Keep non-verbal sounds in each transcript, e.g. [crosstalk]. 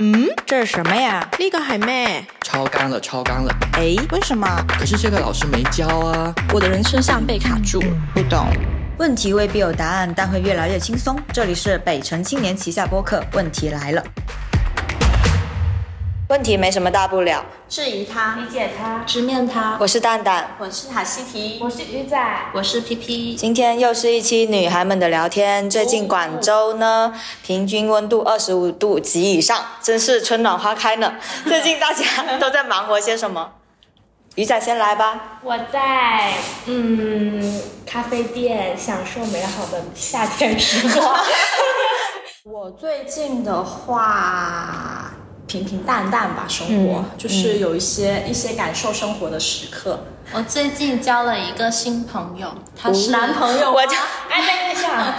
嗯，这是什么呀？立个海妹，超纲了，超纲了。哎，为什么？可是这个老师没教啊。我的人生像被卡住了。不懂。问题未必有答案，但会越来越轻松。这里是北城青年旗下播客，问题来了。问题没什么大不了，质疑他，理解他，直面他。我是蛋蛋，我是塔西提，我是鱼仔，我是皮皮。今天又是一期女孩们的聊天。最近广州呢，平均温度二十五度及以上，真是春暖花开呢。[laughs] 最近大家都在忙活些什么？鱼仔先来吧。我在嗯咖啡店享受美好的夏天时光。[laughs] 我最近的话。平平淡淡吧，生活就是有一些一些感受生活的时刻。我最近交了一个新朋友，他是男朋友，我交暧昧对象，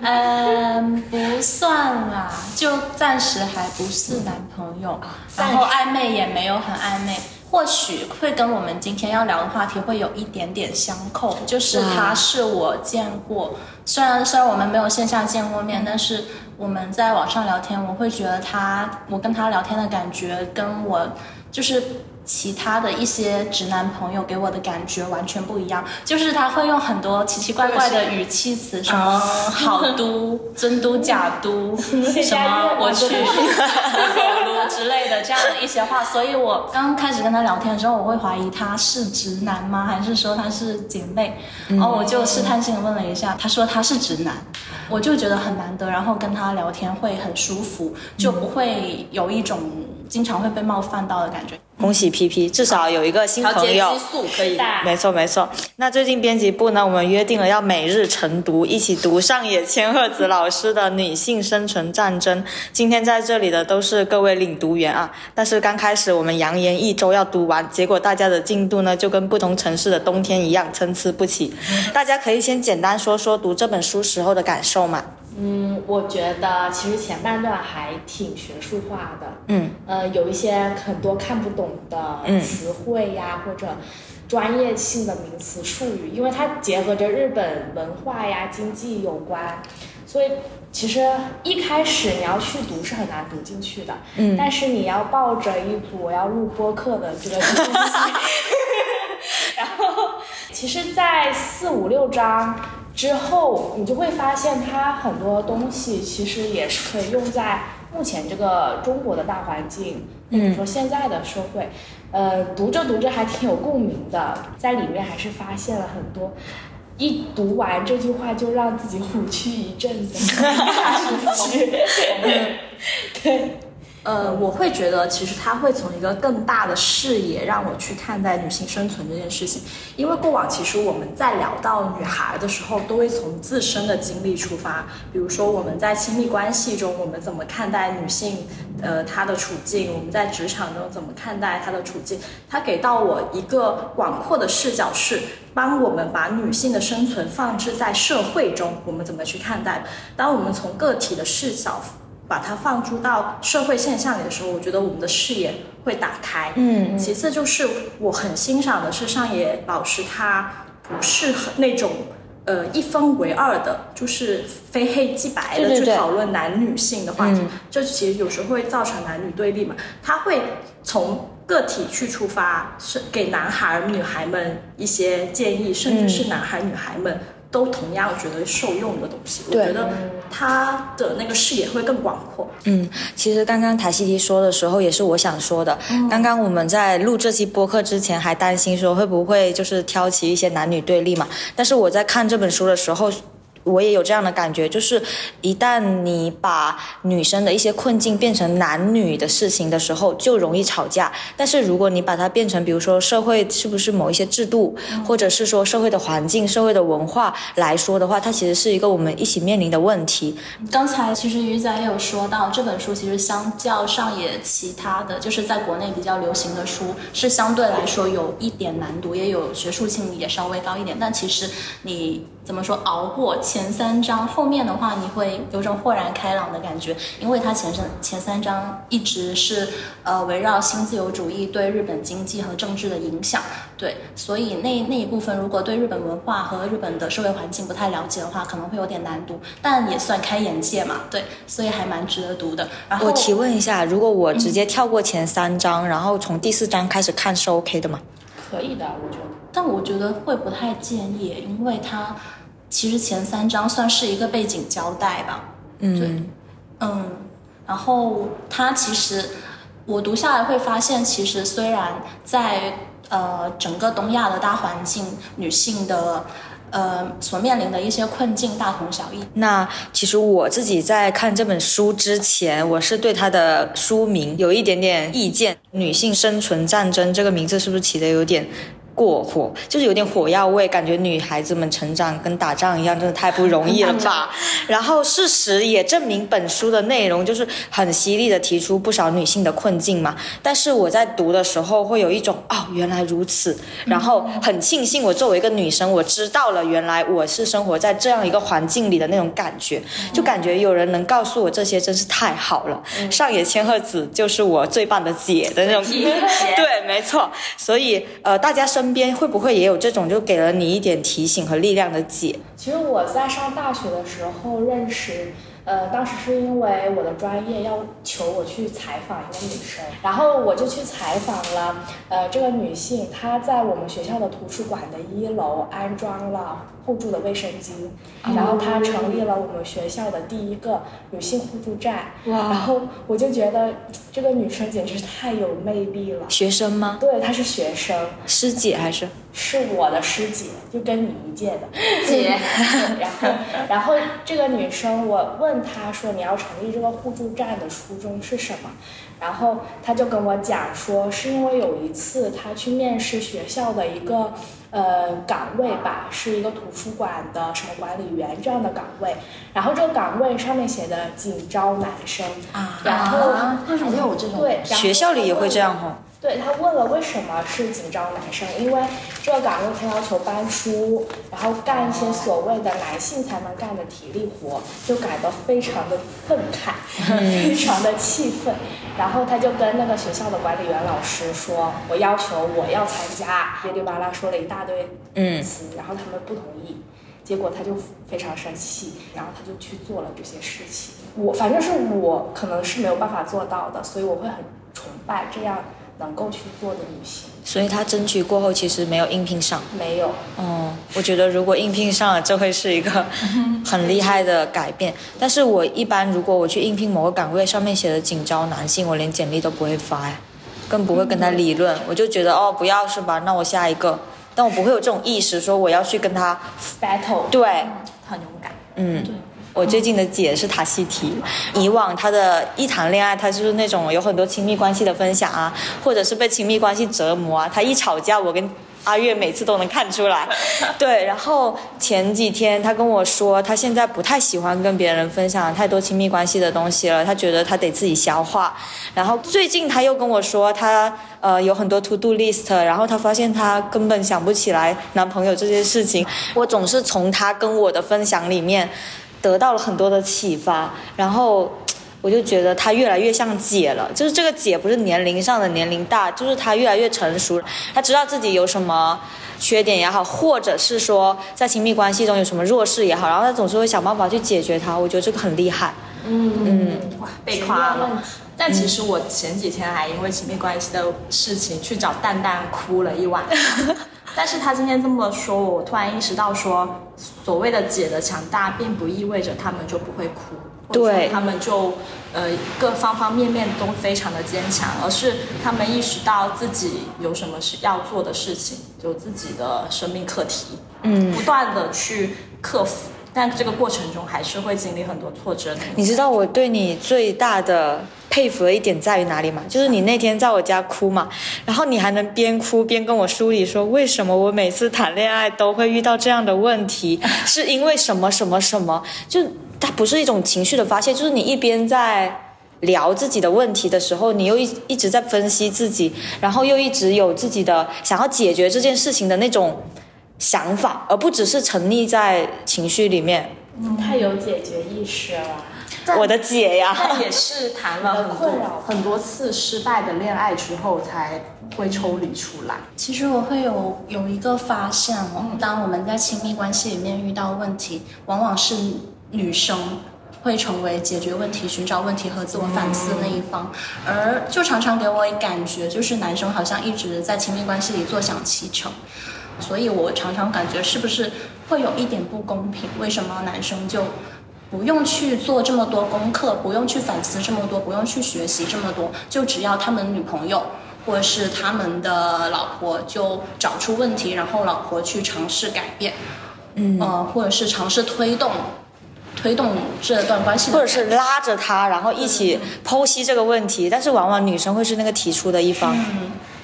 嗯，不算啦，就暂时还不是男朋友，然后暧昧也没有很暧昧。或许会跟我们今天要聊的话题会有一点点相扣，就是他是我见过，虽然虽然我们没有线下见过面，但是我们在网上聊天，我会觉得他，我跟他聊天的感觉跟我就是。其他的一些直男朋友给我的感觉完全不一样，就是他会用很多奇奇怪怪的语气词，什么好都、真都、[laughs] 假都，什么我去走路之类的这样的一些话。所以我刚开始跟他聊天的时候，我会怀疑他是直男吗？还是说他是姐妹？然后我就试探性的问了一下，他说他是直男，我就觉得很难得，然后跟他聊天会很舒服，就不会有一种经常会被冒犯到的感觉。恭喜 P P，，至少有一个新朋友。激素可以。没错没错。那最近编辑部呢，我们约定了要每日晨读，一起读上野千鹤子老师的《女性生存战争》。今天在这里的都是各位领读员啊。但是刚开始我们扬言一周要读完，结果大家的进度呢就跟不同城市的冬天一样参差不齐。大家可以先简单说说读这本书时候的感受嘛。嗯，我觉得其实前半段还挺学术化的，嗯，呃，有一些很多看不懂的词汇呀，或者专业性的名词术语，因为它结合着日本文化呀、经济有关，所以其实一开始你要去读是很难读进去的，嗯，但是你要抱着一股我要录播课的这个心 [laughs] 然后其实，在四五六章。之后，你就会发现它很多东西其实也是可以用在目前这个中国的大环境，或者说现在的社会，呃，读着读着还挺有共鸣的，在里面还是发现了很多，一读完这句话就让自己虎躯一震的哈哈哈，[laughs] [laughs] 对。呃，我会觉得其实他会从一个更大的视野让我去看待女性生存这件事情，因为过往其实我们在聊到女孩的时候，都会从自身的经历出发，比如说我们在亲密关系中，我们怎么看待女性，呃，她的处境；我们在职场中怎么看待她的处境。他给到我一个广阔的视角，是帮我们把女性的生存放置在社会中，我们怎么去看待？当我们从个体的视角。把它放诸到社会现象里的时候，我觉得我们的视野会打开。嗯，其次就是我很欣赏的是上野老师，他不是很那种呃一分为二的，就是非黑即白的去讨论男女性的话题。这其实有时候会造成男女对立嘛。他会从个体去出发，是给男孩女孩们一些建议，甚至是男孩女孩们。都同样觉得受用的东西，我觉得他的那个视野会更广阔。嗯，其实刚刚塔西提说的时候，也是我想说的。刚刚我们在录这期播客之前，还担心说会不会就是挑起一些男女对立嘛？但是我在看这本书的时候。我也有这样的感觉，就是一旦你把女生的一些困境变成男女的事情的时候，就容易吵架。但是如果你把它变成，比如说社会是不是某一些制度，或者是说社会的环境、社会的文化来说的话，它其实是一个我们一起面临的问题。刚才其实鱼仔也有说到，这本书其实相较上也其他的就是在国内比较流行的书，是相对来说有一点难读，也有学术性也稍微高一点。但其实你。怎么说熬过前三章，后面的话你会有种豁然开朗的感觉，因为它前三前三章一直是呃围绕新自由主义对日本经济和政治的影响，对，所以那那一部分如果对日本文化和日本的社会环境不太了解的话，可能会有点难读，但也算开眼界嘛，对，所以还蛮值得读的。然后我提问一下，如果我直接跳过前三章，然后从第四章开始看是 OK 的吗？可以的，我觉得。但我觉得会不太建议，因为它其实前三章算是一个背景交代吧。嗯，嗯，然后它其实我读下来会发现，其实虽然在呃整个东亚的大环境，女性的呃所面临的一些困境大同小异。那其实我自己在看这本书之前，我是对它的书名有一点点意见。女性生存战争这个名字是不是起的有点？过火就是有点火药味，感觉女孩子们成长跟打仗一样，真的太不容易了 [laughs] 吧。然后事实也证明，本书的内容就是很犀利的提出不少女性的困境嘛。但是我在读的时候会有一种哦，原来如此，然后很庆幸我作为一个女生，我知道了原来我是生活在这样一个环境里的那种感觉，就感觉有人能告诉我这些，真是太好了。上野千鹤子就是我最棒的姐的那种，[laughs] 对，没错。所以呃，大家身身边会不会也有这种就给了你一点提醒和力量的姐？其实我在上大学的时候认识，呃，当时是因为我的专业要求我去采访一个女生，然后我就去采访了，呃，这个女性她在我们学校的图书馆的一楼安装了互助的卫生巾，然后她成立了我们学校的第一个女性互助站，哇然后我就觉得这个女生简直是太有魅力了。学生吗？对，她是学生，师姐还是？是我的师姐，就跟你一届的 [laughs] 姐。[laughs] 然后，然后这个女生，我问她说：“你要成立这个互助站的初衷是什么？”然后她就跟我讲说：“是因为有一次她去面试学校的一个呃岗位吧，是一个图书馆的什么管理员这样的岗位，然后这个岗位上面写的仅招男生啊，然后还有这种对，学校里也会这样哈。对他问了为什么是仅招男生，因为这个岗位他要求搬书，然后干一些所谓的男性才能干的体力活，就感到非常的愤慨，[laughs] 非常的气愤。然后他就跟那个学校的管理员老师说：“我要求我要参加。”噼里啪啦说了一大堆词，然后他们不同意，结果他就非常生气，然后他就去做了这些事情。我反正是我可能是没有办法做到的，所以我会很崇拜这样。能够去做的女性，所以他争取过后其实没有应聘上。没有，哦，我觉得如果应聘上了，这会是一个很厉害的改变。但是我一般如果我去应聘某个岗位，上面写的仅招男性，我连简历都不会发呀，更不会跟他理论。我就觉得哦，不要是吧？那我下一个，但我不会有这种意识，说我要去跟他 battle。对，很勇敢。嗯。我最近的姐是塔西提，以往她的一谈恋爱，她就是那种有很多亲密关系的分享啊，或者是被亲密关系折磨啊。她一吵架，我跟阿月每次都能看出来。[laughs] 对，然后前几天她跟我说，她现在不太喜欢跟别人分享太多亲密关系的东西了，她觉得她得自己消化。然后最近她又跟我说，她呃有很多 to do list，然后她发现她根本想不起来男朋友这件事情。我总是从她跟我的分享里面。得到了很多的启发，然后我就觉得她越来越像姐了。就是这个姐不是年龄上的年龄大，就是她越来越成熟，她知道自己有什么缺点也好，或者是说在亲密关系中有什么弱势也好，然后她总是会想办法去解决它。我觉得这个很厉害。嗯嗯，哇，被夸了。但其实我前几天还因为亲密关系的事情去找蛋蛋哭了一晚。[laughs] 但是他今天这么说，我突然意识到，说所谓的姐的强大，并不意味着他们就不会哭，对，他们就呃各方方面面都非常的坚强，而是他们意识到自己有什么是要做的事情，有自己的生命课题，嗯，不断的去克服。但这个过程中还是会经历很多挫折。你知道我对你最大的佩服的一点在于哪里吗？就是你那天在我家哭嘛，然后你还能边哭边跟我梳理说为什么我每次谈恋爱都会遇到这样的问题，[laughs] 是因为什么什么什么？就它不是一种情绪的发泄，就是你一边在聊自己的问题的时候，你又一一直在分析自己，然后又一直有自己的想要解决这件事情的那种。想法，而不只是沉溺在情绪里面。嗯太有解决意识了。我的姐呀，但也是谈了很多困扰很多次失败的恋爱之后才会抽离出来。其实我会有有一个发现哦，当我们在亲密关系里面遇到问题，往往是女生会成为解决问题、寻找问题和自我反思的那一方，而就常常给我感觉就是男生好像一直在亲密关系里坐享其成，所以我常常感觉是不是会有一点不公平？为什么男生就不用去做这么多功课，不用去反思这么多，不用去学习这么多，就只要他们女朋友或者是他们的老婆就找出问题，然后老婆去尝试改变，嗯，呃，或者是尝试推动推动这段关系或者是拉着他，然后一起剖析这个问题。但是往往女生会是那个提出的一方。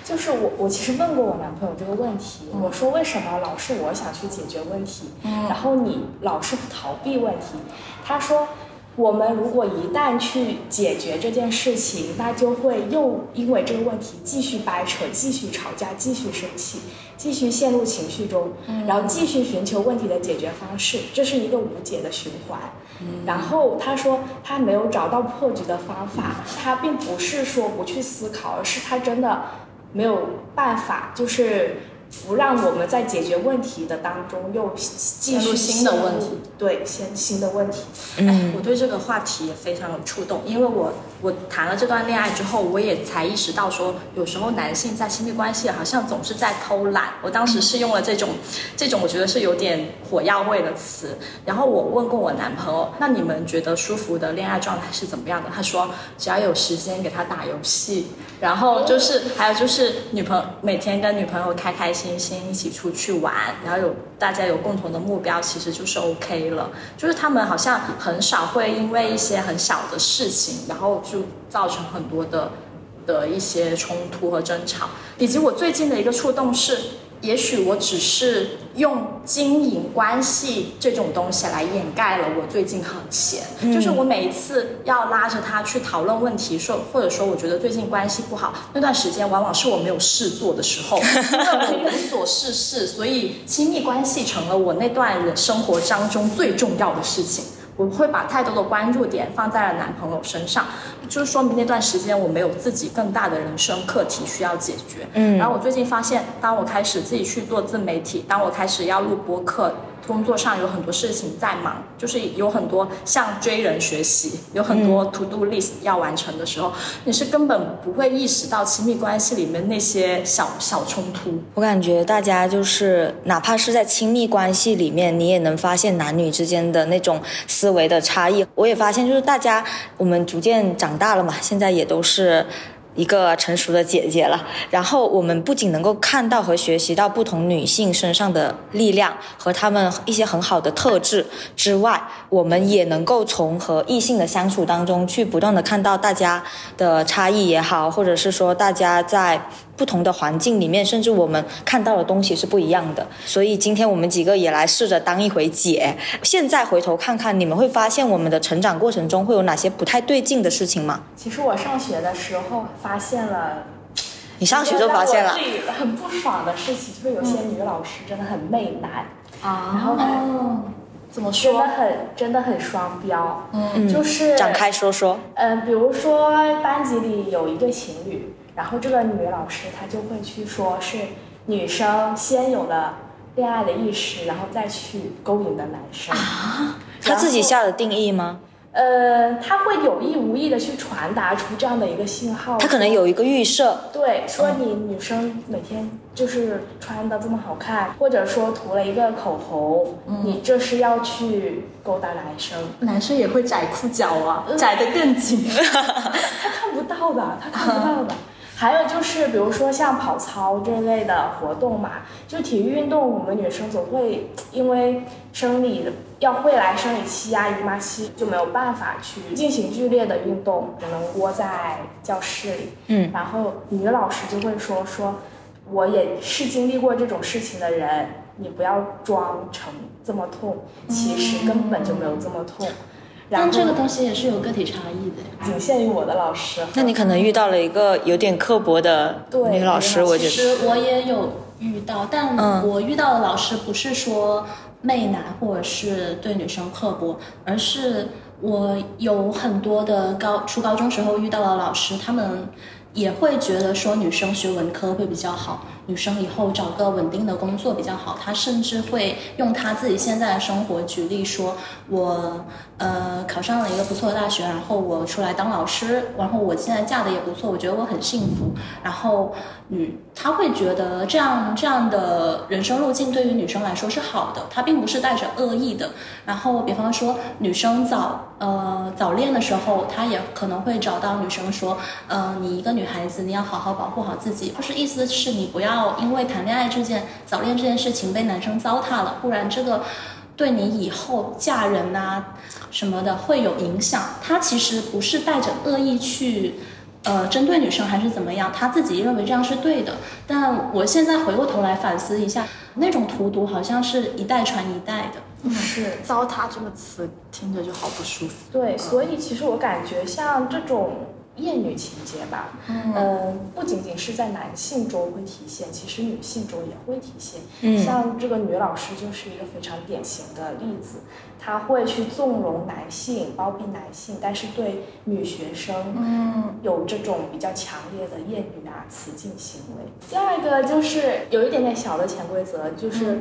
就是我，我其实问过我男朋友这个问题，我说为什么老是我想去解决问题，然后你老是逃避问题？他说，我们如果一旦去解决这件事情，那就会又因为这个问题继续掰扯、继续吵架、继续生气、继续陷入情绪中，然后继续寻求问题的解决方式，这是一个无解的循环。然后他说他没有找到破局的方法，他并不是说不去思考，而是他真的没有办法，就是不让我们在解决问题的当中又继续陷入新的问题，对，新新的问题。哎，我对这个话题也非常有触动，因为我我谈了这段恋爱之后，我也才意识到说，有时候男性在亲密关系好像总是在偷懒。我当时是用了这种这种我觉得是有点火药味的词，然后我问过我男朋友，那你们觉得舒服的恋爱状态是怎么样的？他说，只要有时间给他打游戏，然后就是还有就是女朋友每天跟女朋友开开心心一起出去玩，然后有大家有共同的目标，其实就是 OK 了。就是他们好像很少会因为一些很小的事情，然后就造成很多的的一些冲突和争吵。以及我最近的一个触动是，也许我只是用经营关系这种东西来掩盖了我最近很闲，就是我每一次要拉着他去讨论问题，说或者说我觉得最近关系不好，那段时间往往是我没有事做的时候，因为我无所事事，所以亲密关系成了我那段人生活当中最重要的事情。我会把太多的关注点放在了男朋友身上，就是说明那段时间我没有自己更大的人生课题需要解决。嗯，然后我最近发现，当我开始自己去做自媒体，当我开始要录播客，工作上有很多事情在忙，就是有很多向追人学习，有很多 to do list 要完成的时候，你是根本不会意识到亲密关系里面那些小小冲突。我感觉大家就是，哪怕是在亲密关系里面，你也能发现男女之间的那种思维的差异。我也发现，就是大家我们逐渐长大了嘛，现在也都是。一个成熟的姐姐了，然后我们不仅能够看到和学习到不同女性身上的力量和她们一些很好的特质之外，我们也能够从和异性的相处当中去不断的看到大家的差异也好，或者是说大家在不同的环境里面，甚至我们看到的东西是不一样的。所以今天我们几个也来试着当一回姐。现在回头看看，你们会发现我们的成长过程中会有哪些不太对劲的事情吗？其实我上学的时候发现了，你上学就发现了很不爽的事情，就是有些女老师真的很媚男，啊然后哦，怎么说？真的很真的很双标，嗯，就是展开说说。嗯，比如说班级里有一对情侣，然后这个女老师她就会去说是女生先有了恋爱的意识，然后再去勾引的男生。啊，她自己下的定义吗？呃，她会有意无意的去传达出这样的一个信号。她可能有一个预设，对，说你女生每天就是穿的这么好看，或者说涂了一个口红，你这是要去勾搭男生，男生也会窄裤脚啊，窄的更紧。[laughs] 他看不到的，他看不到的。还有就是，比如说像跑操这类的活动嘛，就体育运动，我们女生总会因为生理要会来生理期啊、姨妈期，就没有办法去进行剧烈的运动，只能窝在教室里。嗯，然后女老师就会说说，我也是经历过这种事情的人，你不要装成这么痛，其实根本就没有这么痛。但这个东西也是有个体差异的呀。仅限于我的老师。那你可能遇到了一个有点刻薄的女老师，我觉得。其实我也有遇到，但嗯我遇到的老师不是说媚男或者是对女生刻薄，而是我有很多的高初高中时候遇到的老师，他们也会觉得说女生学文科会比较好，女生以后找个稳定的工作比较好。他甚至会用他自己现在的生活举例说，我呃考上了一个不错的大学，然后我出来当老师，然后我现在嫁的也不错，我觉得我很幸福。然后嗯，他会觉得这样这样的人生路径对于女生来说是好的，他并不是带着恶意的。然后比方说女生早呃早恋的时候，他也可能会找到女生说，呃，你一个女孩子你要好好保护好自己，就是意思是你不要因为谈恋爱这件早恋这件事情被男生糟蹋了，不然这个对你以后嫁人呐、什么的会有影响。他其实不是带着恶意去。呃，针对女生还是怎么样，他自己认为这样是对的。但我现在回过头来反思一下，那种荼毒好像是一代传一代的。是“糟蹋”这个词听着就好不舒服。对，所以其实我感觉像这种厌女情节吧，嗯、不仅仅是在男性中会体现，其实女性中也会体现。嗯像这个女老师就是一个非常典型的例子，她会去纵容男性、包庇男性，但是对女学生，嗯，有这种比较强烈的厌女啊、雌竞行为。第二个就是有一点点小的潜规则，就是，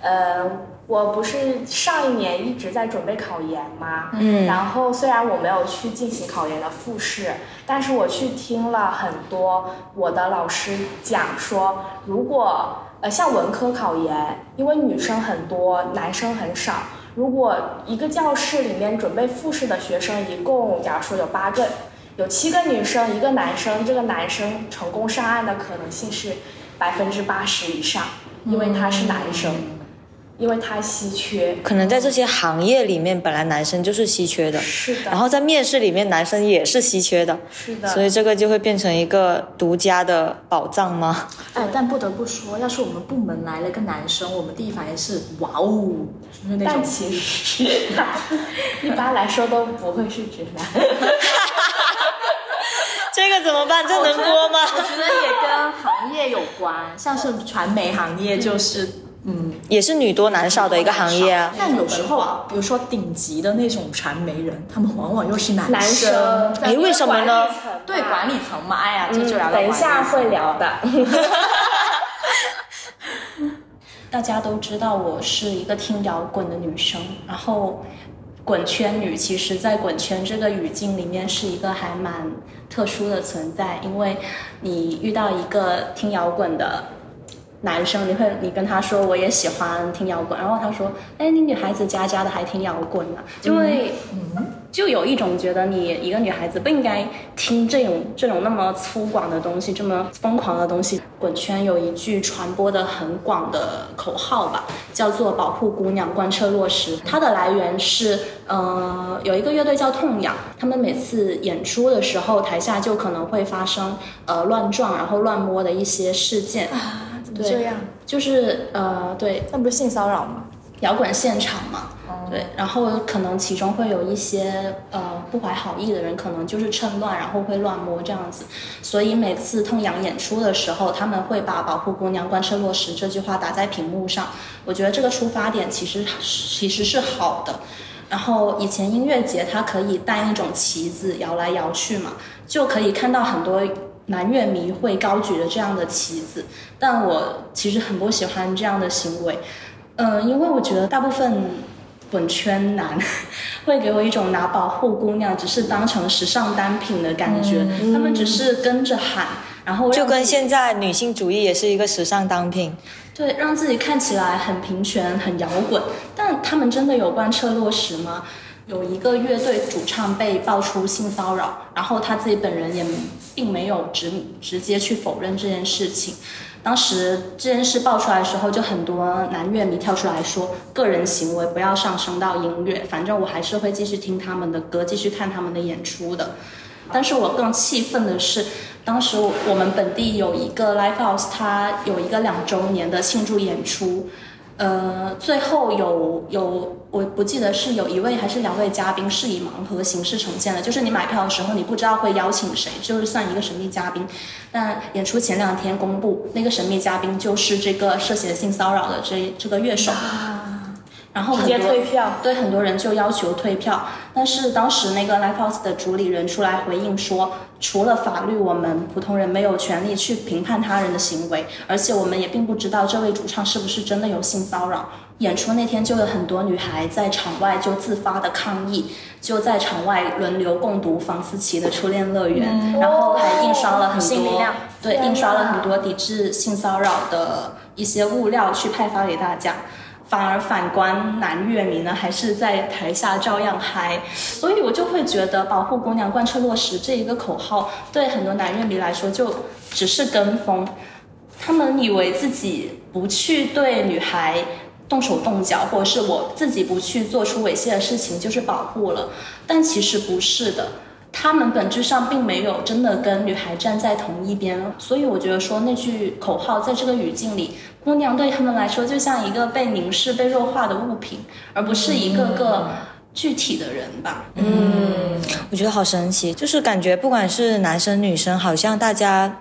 呃。我不是上一年一直在准备考研吗？嗯。然后虽然我没有去进行考研的复试，但是我去听了很多我的老师讲说，如果呃像文科考研，因为女生很多，男生很少，如果一个教室里面准备复试的学生一共假如说有八个，有七个女生，一个男生，这个男生成功上岸的可能性是百分之八十以上，因为他是男生，因为它稀缺。可能在这些行业里面，本来男生就是稀缺的，是的，然后在面试里面，男生也是稀缺的，是的，所以这个就会变成一个独家的宝藏吗？哎，但不得不说，要是我们部门来了个男生，我们第一反应是哇哦，就是那但其实一般来说都不会是直男。[laughs] 这个怎么办？这能播吗？我觉得也跟行业有关，像是传媒行业就是。嗯，也是女多男少的一个行业啊。但有时候啊，比如说顶级的那种传媒人，他们往往又是男男生，哎为什么呢对管理层嘛，哎呀，这嗯，就聊到等一下会聊的。[laughs] 大家都知道我是一个听摇滚的女生，然后滚圈女其实在滚圈这个语境里面是一个还蛮特殊的存在，因为你遇到一个听摇滚的。男生，你会你跟他说我也喜欢听摇滚，然后他说，哎，你女孩子家家的还听摇滚呢、就会，就有一种觉得你一个女孩子不应该听这种这种那么粗犷的东西，这么疯狂的东西。滚圈有一句传播的很广的口号吧，叫做“保护姑娘，贯彻落实”。它的来源是，呃，有一个乐队叫痛痒，他们每次演出的时候，台下就可能会发生呃乱撞然后乱摸的一些事件。怎么这样？就是呃，对，那不是性骚扰吗？摇滚现场嘛，对，然后可能其中会有一些呃不怀好意的人，可能就是趁乱，然后会乱摸这样子。所以每次痛痒演出的时候，他们会把“保护姑娘，贯彻落实”这句话打在屏幕上。我觉得这个出发点其实其实是好的。然后以前音乐节它可以带那种旗子摇来摇去嘛，就可以看到很多男乐迷会高举着这样的旗子，但我其实很不喜欢这样的行为。嗯，因为我觉得大部分滚圈男会给我一种拿保护姑娘只是当成时尚单品的感觉，他们只是跟着喊，然后就跟现在女性主义也是一个时尚单品。对让自己看起来很平权、很摇滚，但他们真的有贯彻落实吗？有一个乐队主唱被爆出性骚扰，然后他自己本人也并没有直直接去否认这件事情。当时这件事爆出来的时候，就很多男乐迷跳出来说，个人行为不要上升到音乐，反正我还是会继续听他们的歌，继续看他们的演出的。但是我更气愤的是，当时我们本地有一个 live house，它有一个两周年的庆祝演出，呃，最后有有我不记得是有一位还是两位嘉宾是以盲盒形式呈现的，就是你买票的时候你不知道会邀请谁，就是算一个神秘嘉宾。但演出前两天公布，那个神秘嘉宾就是这个涉嫌性骚扰的这这个乐手。然后直接退票。对很多人就要求退票，但是当时那个 Live House 的主理人出来回应说，除了法律，我们普通人没有权利去评判他人的行为，而且我们也并不知道这位主唱是不是真的有性骚扰。演出那天就有很多女孩在场外就自发的抗议，就在场外轮流共读房思琪的《初恋乐园》然后还印刷了很多对印刷了很多抵制性骚扰的一些物料去派发给大家。反而反观男乐迷呢，还是在台下照样嗨，所以我就会觉得保护姑娘、贯彻落实这一个口号，对很多男乐迷来说就只是跟风，他们以为自己不去对女孩动手动脚，或者是我自己不去做出猥亵的事情，就是保护了，但其实不是的。他们本质上并没有真的跟女孩站在同一边，所以我觉得说那句口号在这个语境里，姑娘对他们来说就像一个被凝视、被弱化的物品，而不是一个个具体的人吧。嗯我觉得好神奇，就是感觉不管是男生女生，好像大家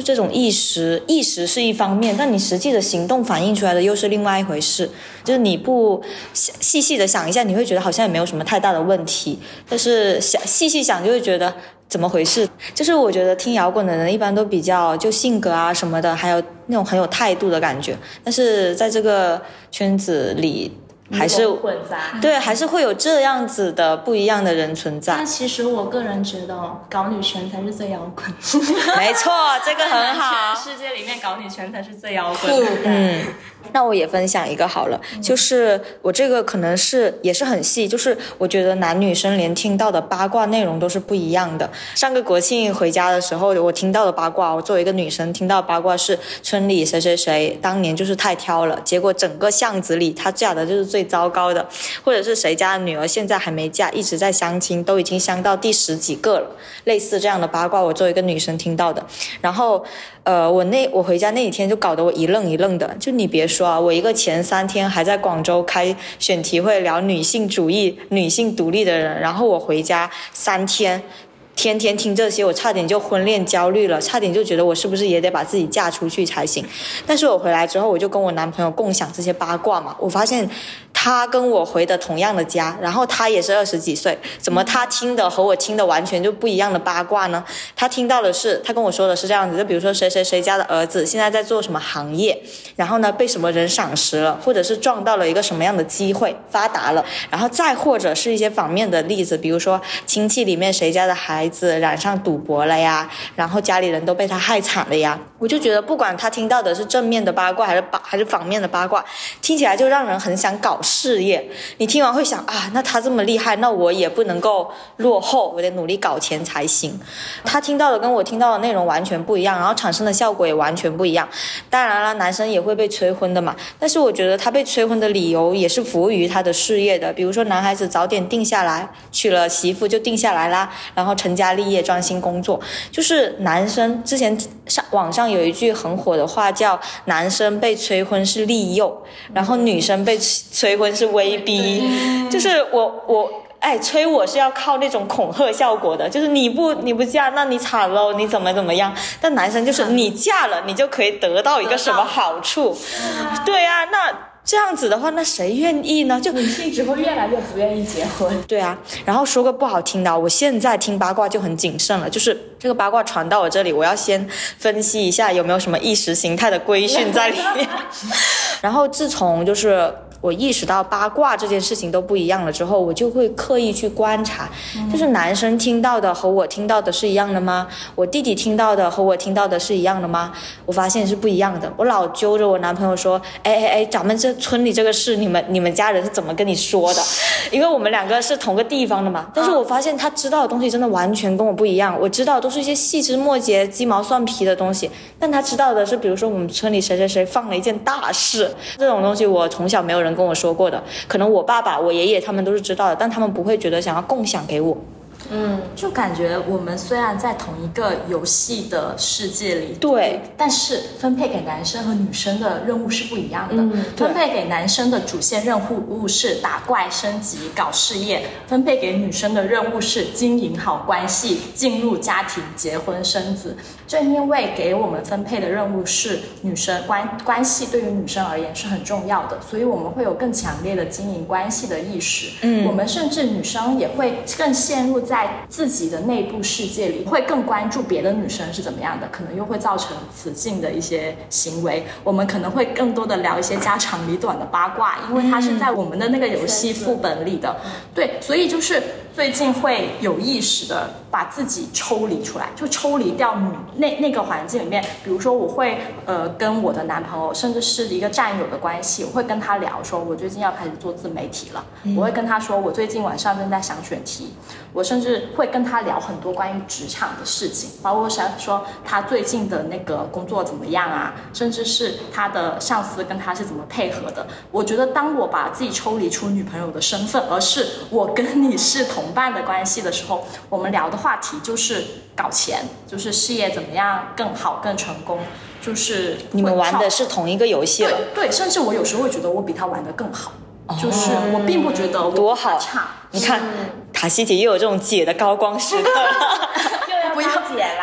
就这种意识，意识是一方面，但你实际的行动反映出来的又是另外一回事。就是你不细细的想一下，你会觉得好像也没有什么太大的问题，但是想细细想就会觉得怎么回事？就是我觉得听摇滚的人一般都比较就性格啊什么的，还有那种很有态度的感觉，但是在这个圈子里。还是混杂。对，还是会有这样子的不一样的人存在但。其实我个人觉得哦，搞女权才是最摇滚。[laughs] [laughs] 没错，这个很好。世界里面搞女权才是最摇滚的。嗯，那我也分享一个好了，就是我这个可能是也是很细，就是我觉得男女生连听到的八卦内容都是不一样的。上个国庆回家的时候，我听到的八卦，我作为一个女生听到八卦是村里谁谁谁当年就是太挑了，结果整个巷子里他嫁的就是最最糟糕的，或者是谁家的女儿现在还没嫁，一直在相亲，都已经相到第十几个了，类似这样的八卦，我作为一个女生听到的。然后，呃，我那我回家那几天就搞得我一愣一愣的。就你别说啊，我一个前三天还在广州开选题会聊女性主义、女性独立的人，然后我回家三天。天天听这些，我差点就婚恋焦虑了，差点就觉得我是不是也得把自己嫁出去才行。但是我回来之后，我就跟我男朋友共享这些八卦嘛，我发现他跟我回的同样的家，然后他也是二十几岁，怎么他听的和我听的完全就不一样的八卦呢？他听到的是，他跟我说的是这样子，就比如说谁谁谁家的儿子现在在做什么行业，然后呢被什么人赏识了，或者是撞到了一个什么样的机会发达了，然后再或者是一些反面的例子，比如说亲戚里面谁家的孩子染上赌博了呀，然后家里人都被他害惨了呀，我就觉得不管他听到的是正面的八卦还是八还是反面的八卦，听起来就让人很想搞事业。你听完会想啊，那他这么厉害，那我也不能够落后，我得努力搞钱才行。他听到的跟我听到的内容完全不一样，然后产生的效果也完全不一样。当然了，男生也会被催婚的嘛，但是我觉得他被催婚的理由也是服务于他的事业的，比如说男孩子早点定下来，娶了媳妇就定下来啦，然后成家立业，专心工作。就是男生之前上网上有一句很火的话叫“男生被催婚是利诱，然后女生被催婚是威逼”，就是我我。哎，催我是要靠那种恐吓效果的，就是你不你不嫁，那你惨喽，你怎么怎么样？但男生就是你嫁了，你就可以得到一个什么好处？对啊，那这样子的话，那谁愿意呢？就女性只会越来越不愿意结婚。对啊，然后说个不好听的，我现在听八卦就很谨慎了，就是这个八卦传到我这里，我要先分析一下有没有什么意识形态的规训在里面。[laughs] 然后自从就是我意识到八卦这件事情都不一样了之后，我就会刻意去观察，就是男生听到的和我听到的是一样的吗？我弟弟听到的和我听到的是一样的吗？我发现是不一样的。我老揪着我男朋友说，哎哎哎，咱们这村里这个事，你们你们家人是怎么跟你说的？[laughs] 因为我们两个是同个地方的嘛。但是我发现他知道的东西真的完全跟我不一样，我知道的是一些细枝末节、鸡毛蒜皮的东西，但他知道的是，比如说我们村里谁谁谁放了一件大事，这种东西我从小没有人跟我说过的，可能我爸爸、我爷爷他们都是知道的，但他们不会觉得想要共享给我。嗯，就感觉我们虽然在同一个游戏的世界里，对，但是分配给男生和女生的任务是不一样的。嗯分配给男生的主线任务是打怪升级、搞事业；分配给女生的任务是经营好关系、进入家庭、结婚生子。正因为给我们分配的任务是女生关关系，对于女生而言是很重要的，所以我们会有更强烈的经营关系的意识。嗯我们甚至女生也会更陷入在自己的内部世界里，会更关注别的女生是怎么样的，可能又会造成此境的一些行为。我们可能会更多的聊一些家长里短的八卦，因为它是在我们的那个游戏副本里的。对，所以就是最近会有意识的把自己抽离出来，就抽离掉女那那个环境里面。比如说，我会呃跟我的男朋友，甚至是一个战友的关系，我会跟他聊说，我最近要开始做自媒体了。我会跟他说，我最近晚上正在想选题。我甚至会跟他聊很多关于职场的事情，包括想说他最近的？那个工作怎么样啊，甚至是他的上司跟他是怎么配合的。我觉得，当我把自己抽离出女朋友的身份，而是我跟你是同伴的关系的时候，我们聊的话题就是搞钱，就是事业怎么样更好、更成功，就是你们玩的是同一个游戏了，对对，甚至我有时候会觉得我比他玩的更好，就是我并不觉得我多好差。你看，塔西姐又有这种姐的高光时刻 [laughs] 不要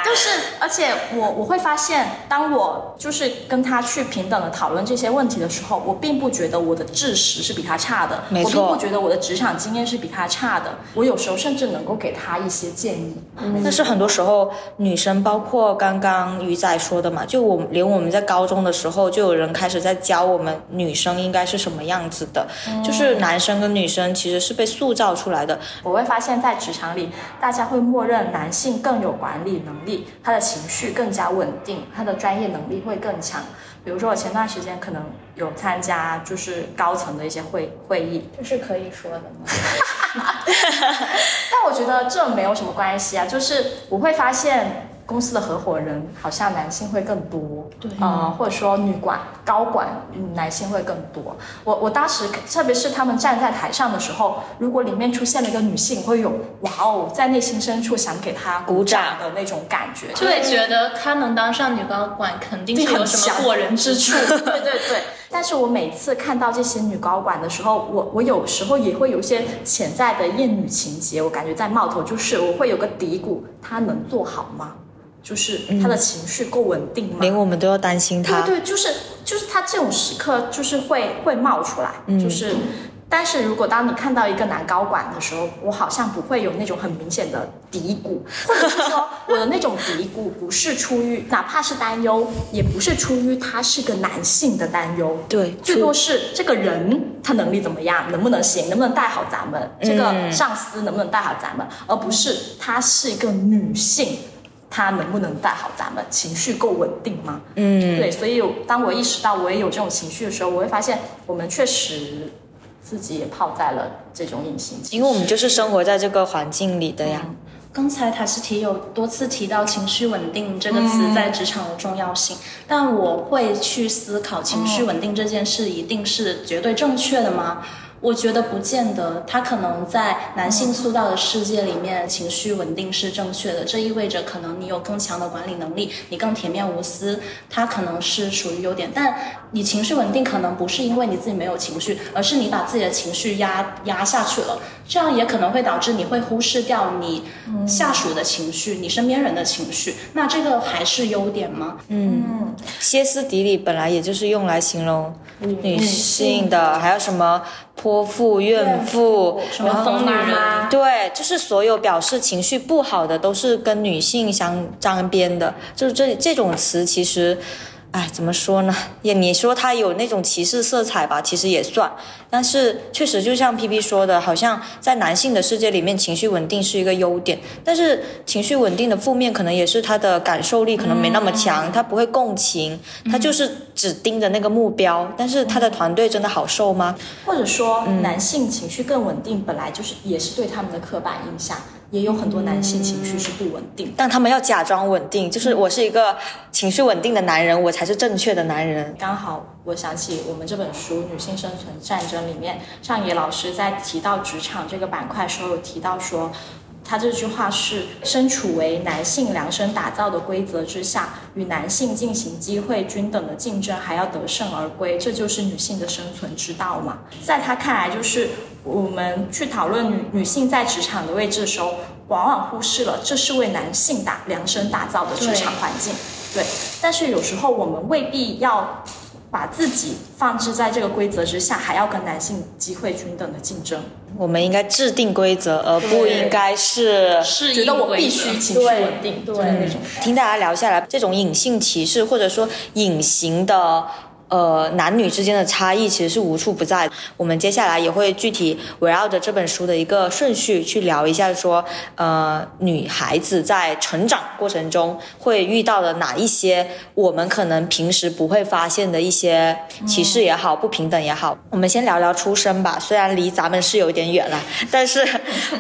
就是，而且我我会发现，当我就是跟他去平等的讨论这些问题的时候，我并不觉得我的知识是比他差的，没错。我并不觉得我的职场经验是比他差的，我有时候甚至能够给他一些建议。但是很多时候，女生包括刚刚鱼仔说的嘛，就我连我们在高中的时候，就有人开始在教我们女生应该是什么样子的，就是男生跟女生其实是被塑造出来的。我会发现，在职场里，大家会默认男性更有管理能力，他的情绪更加稳定，他的专业能力会更强。比如说，我前段时间可能有参加就是高层的一些会会议，这是可以说的吗？[laughs] 但我觉得这没有什么关系啊，就是我会发现公司的合伙人好像男性会更多，对，呃，或者说女管高管嗯男性会更多。我我当时特别是他们站在台上的时候，如果里面出现了一个女性，会有哇哦，在内心深处想给她鼓掌的那种感觉，就会觉得她能当上女高管，肯定是有什么过人之处。[laughs] 对对对。但是我每次看到这些女高管的时候，我我有时候也会有一些潜在的厌女情节，我感觉在冒头，就是我会有个嘀咕，她能做好吗？就是他的情绪够稳定吗？连我们都要担心他。对对，就是就是他这种时刻就是会会冒出来，就是。但是如果当你看到一个男高管的时候，我好像不会有那种很明显的嘀咕，或者是说 [laughs] 我的那种嘀咕不是出于哪怕是担忧，也不是出于他是个男性的担忧，对最多是这个人他能力怎么样，能不能行，能不能带好咱们，这个上司能不能带好咱们，而不是他是一个女性。她能不能带好咱们？情绪够稳定吗？嗯，对，所以当我意识到我也有这种情绪的时候，我会发现我们确实自己也泡在了这种隐形期。因为我们就是生活在这个环境里的呀。刚才塔斯提有多次提到情绪稳定这个词在职场的重要性，但我会去思考情绪稳定这件事一定是绝对正确的吗？我觉得不见得，他可能在男性塑造的世界里面，情绪稳定是正确的，这意味着可能你有更强的管理能力，你更铁面无私，他可能是属于优点。但你情绪稳定可能不是因为你自己没有情绪，而是你把自己的情绪压压下去了，这样也可能会导致你会忽视掉你下属的情绪，你身边人的情绪。那这个还是优点吗？嗯，歇斯底里本来也就是用来形容女性的，还有什么泼妇、怨妇，什么疯女人？对，就是所有表示情绪不好的都是跟女性相沾边的，就是这这种词其实。哎，怎么说呢？也你说他有那种歧视色彩吧，其实也算。但是确实，就像 P P 说的，好像在男性的世界里面，情绪稳定是一个优点。但是情绪稳定的负面，可能也是他的感受力可能没那么强，他不会共情，他就是只盯着那个目标。但是他的团队真的好受吗？或者说，男性情绪更稳定，本来就是也是对他们的刻板印象。也有很多男性情绪是不稳定，但他们要假装稳定，就是我是一个情绪稳定的男人，我才是正确的男人。刚好我想起我们这本书《女性生存战争》里面，上野老师在提到职场这个板块时候，有提到说，他这句话是身处为男性量身打造的规则之下，与男性进行机会均等的竞争，还要得胜而归，这就是女性的生存之道嘛。在他看来，就是我们去讨论女女性在职场的位置的时候，往往忽视了这是为男性打量身打造的职场环境。对，但是有时候我们未必要把自己放置在这个规则之下，还要跟男性机会均等的竞争。我们应该制定规则，而不应该是是觉得我必须情绪稳定，对那种。听大家聊下来，这种隐性歧视或者说隐形的。呃，男女之间的差异其实是无处不在。我们接下来也会具体围绕着这本书的一个顺序去聊一下，说呃，女孩子在成长过程中会遇到的哪一些我们可能平时不会发现的一些歧视也好、不平等也好。我们先聊聊出生吧，虽然离咱们是有点远了，但是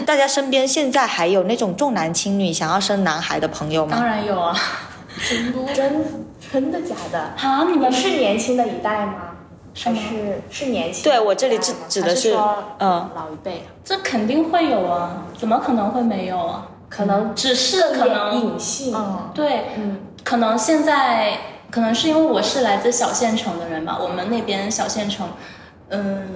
大家身边现在还有那种重男轻女、想要生男孩的朋友吗？当然有啊。真真的假的？啊，你们是年轻的一代吗？还是是年轻？对我这里指指的是是嗯老一辈，这肯定会有啊，怎么可能会没有啊？可能只是可能隐性。嗯，对，嗯，可能现在可能是因为我是来自小县城的人吧，我们那边小县城，嗯，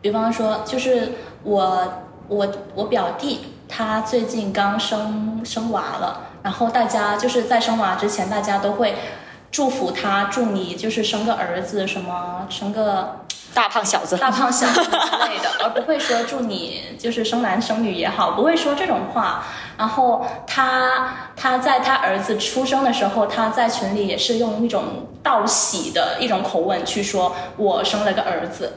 比方说就是我我我表弟他最近刚生生娃了，然后大家就是在生娃之前，大家都会祝福他，祝你就是生个儿子，什么生个大胖小子，大胖小子之类的，而不会说祝你就是生男生女也好，不会说这种话。然后他他在他儿子出生的时候，他在群里也是用一种道喜的一种口吻去说，我生了个儿子。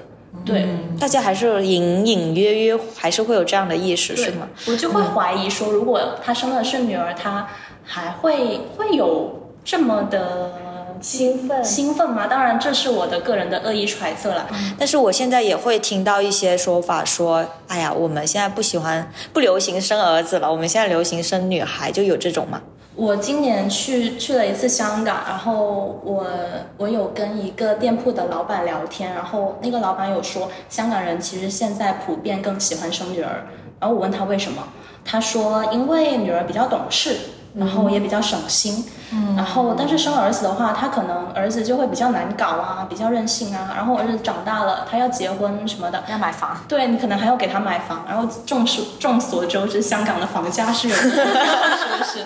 对，大家还是隐隐约约还是会有这样的意识，是吗？我就会怀疑说，如果他生的是女儿，他还会会有这么的兴奋兴奋吗？当然，这是我的个人的恶意揣测了。但是我现在也会听到一些说法说，哎呀，我们现在不喜欢不流行生儿子了，我们现在流行生女孩，就有这种吗？我今年去去了一次香港，然后我我有跟一个店铺的老板聊天，然后那个老板有说，香港人其实现在普遍更喜欢生女儿。然后我问他为什么，他说因为女儿比较懂事，然后也比较省心。嗯，然后但是生儿子的话，他可能儿子就会比较难搞啊，比较任性啊。然后儿子长大了，他要结婚什么的，要买房，对你可能还要给他买房，然后众所众所周知，香港的房价是有，[laughs] 是不是？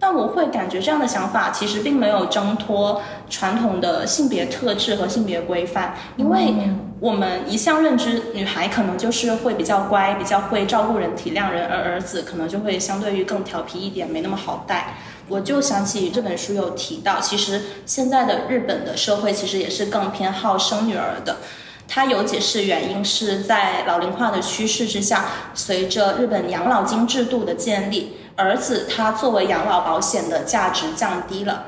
但我会感觉这样的想法其实并没有挣脱传统的性别特质和性别规范，因为我们一向认知女孩可能就是会比较乖，比较会照顾人、体谅人，而儿子可能就会相对于更调皮一点，没那么好带。我就想起这本书有提到，其实现在的日本的社会其实也是更偏好生女儿的。它有解释原因是在老龄化的趋势之下，随着日本养老金制度的建立，儿子他作为养老保险的价值降低了。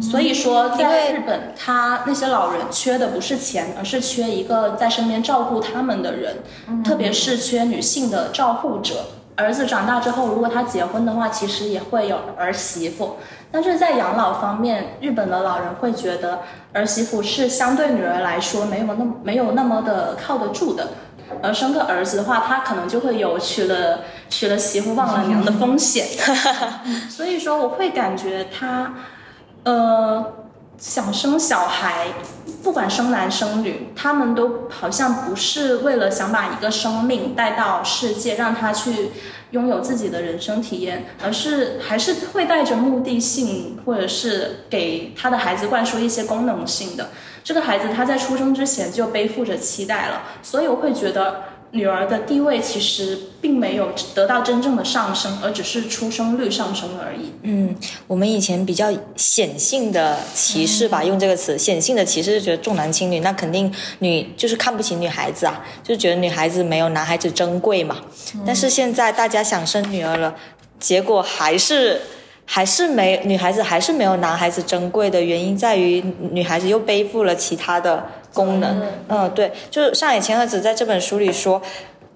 所以说，在日本，他那些老人缺的不是钱，而是缺一个在身边照顾他们的人，特别是缺女性的照护者。儿子长大之后，如果他结婚的话，其实也会有儿媳妇。但是在养老方面，日本的老人会觉得儿媳妇是相对女儿来说没有那么没有那么的靠得住的。而生个儿子的话，他可能就会有娶了娶了媳妇忘了娘的风险。[laughs] 所以说，我会感觉他，呃，想生小孩，不管生男生女，他们都好像不是为了想把一个生命带到世界，让他去拥有自己的人生体验，而是还是会带着目的性，或者是给他的孩子灌输一些功能性的。这个孩子他在出生之前就背负着期待了，所以我会觉得女儿的地位其实并没有得到真正的上升，而只是出生率上升而已。嗯，我们以前比较显性的歧视吧，用这个词，显性的歧视就觉得重男轻女，那肯定女就是看不起女孩子啊，就觉得女孩子没有男孩子珍贵嘛。但是现在大家想生女儿了，结果还是。还是没女孩子还是没有男孩子珍贵的原因在于女孩子又背负了其他的功能。嗯，对，就是上野千鹤子在这本书里说，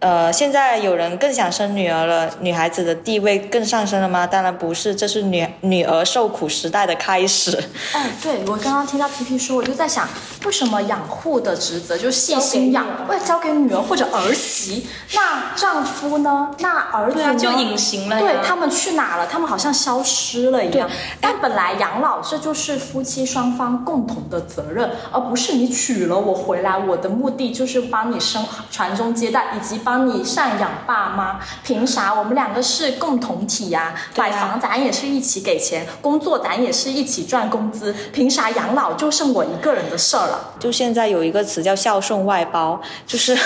呃，现在有人更想生女儿了，女孩子的地位更上升了吗？当然不是，这是女女儿受苦时代的开始。哎，对我刚刚听到皮皮说，我就在想，为什么养护的职责就细心养，会交给女儿或者儿媳？那丈夫呢？那儿子就隐形了。对他们去哪了？他们好像消失了一样。但本来养老这就是夫妻双方共同的责任，而不是你娶了我回来，我的目的就是帮你生传宗接代，以及帮你赡养爸妈。凭啥？我们两个是共同体呀、买房咱也是一起给钱，工作咱也是一起赚工资，凭啥养老就剩我一个人的事儿了？就现在有一个词叫孝顺外包，就是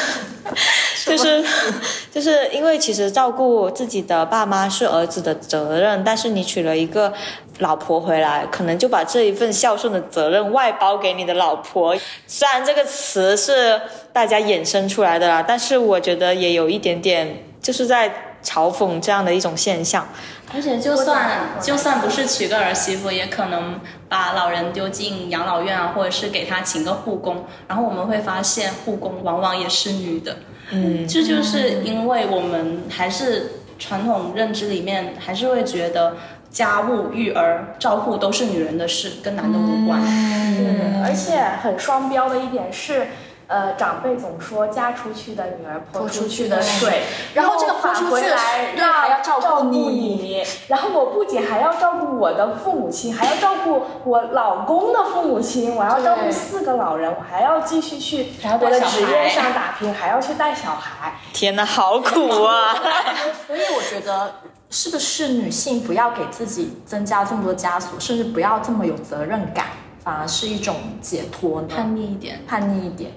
[laughs] 就是 [laughs] 就是因为其实照顾自己的爸妈是儿子的责任，但是你娶了一个老婆回来，可能就把这一份孝顺的责任外包给你的老婆。虽然这个词是大家衍生出来的啦，但是我觉得也有一点点就是在嘲讽这样的一种现象。而且就算就算不是娶个儿媳妇，也可能把老人丢进养老院啊，或者是给他请个护工。然后我们会发现，护工往往也是女的。嗯，这就是因为我们还是传统认知里面，还是会觉得家务、育儿、照顾都是女人的事，跟男的无关。对，而且很双标的一点是。呃，长辈总说嫁出去的女儿泼出去的水，然后这个返回来对还要照顾你你，然后我不仅还要照顾我的父母亲，还要照顾我老公的父母亲，我要照顾四个老人，我还要继续去我的职业上打拼，还要去带小孩。天哪，好苦啊！[laughs] 所以我觉得，是不是女性不要给自己增加这么多枷锁，甚至不要这么有责任感，反而是一种解脱呢？叛逆一点，叛逆一点。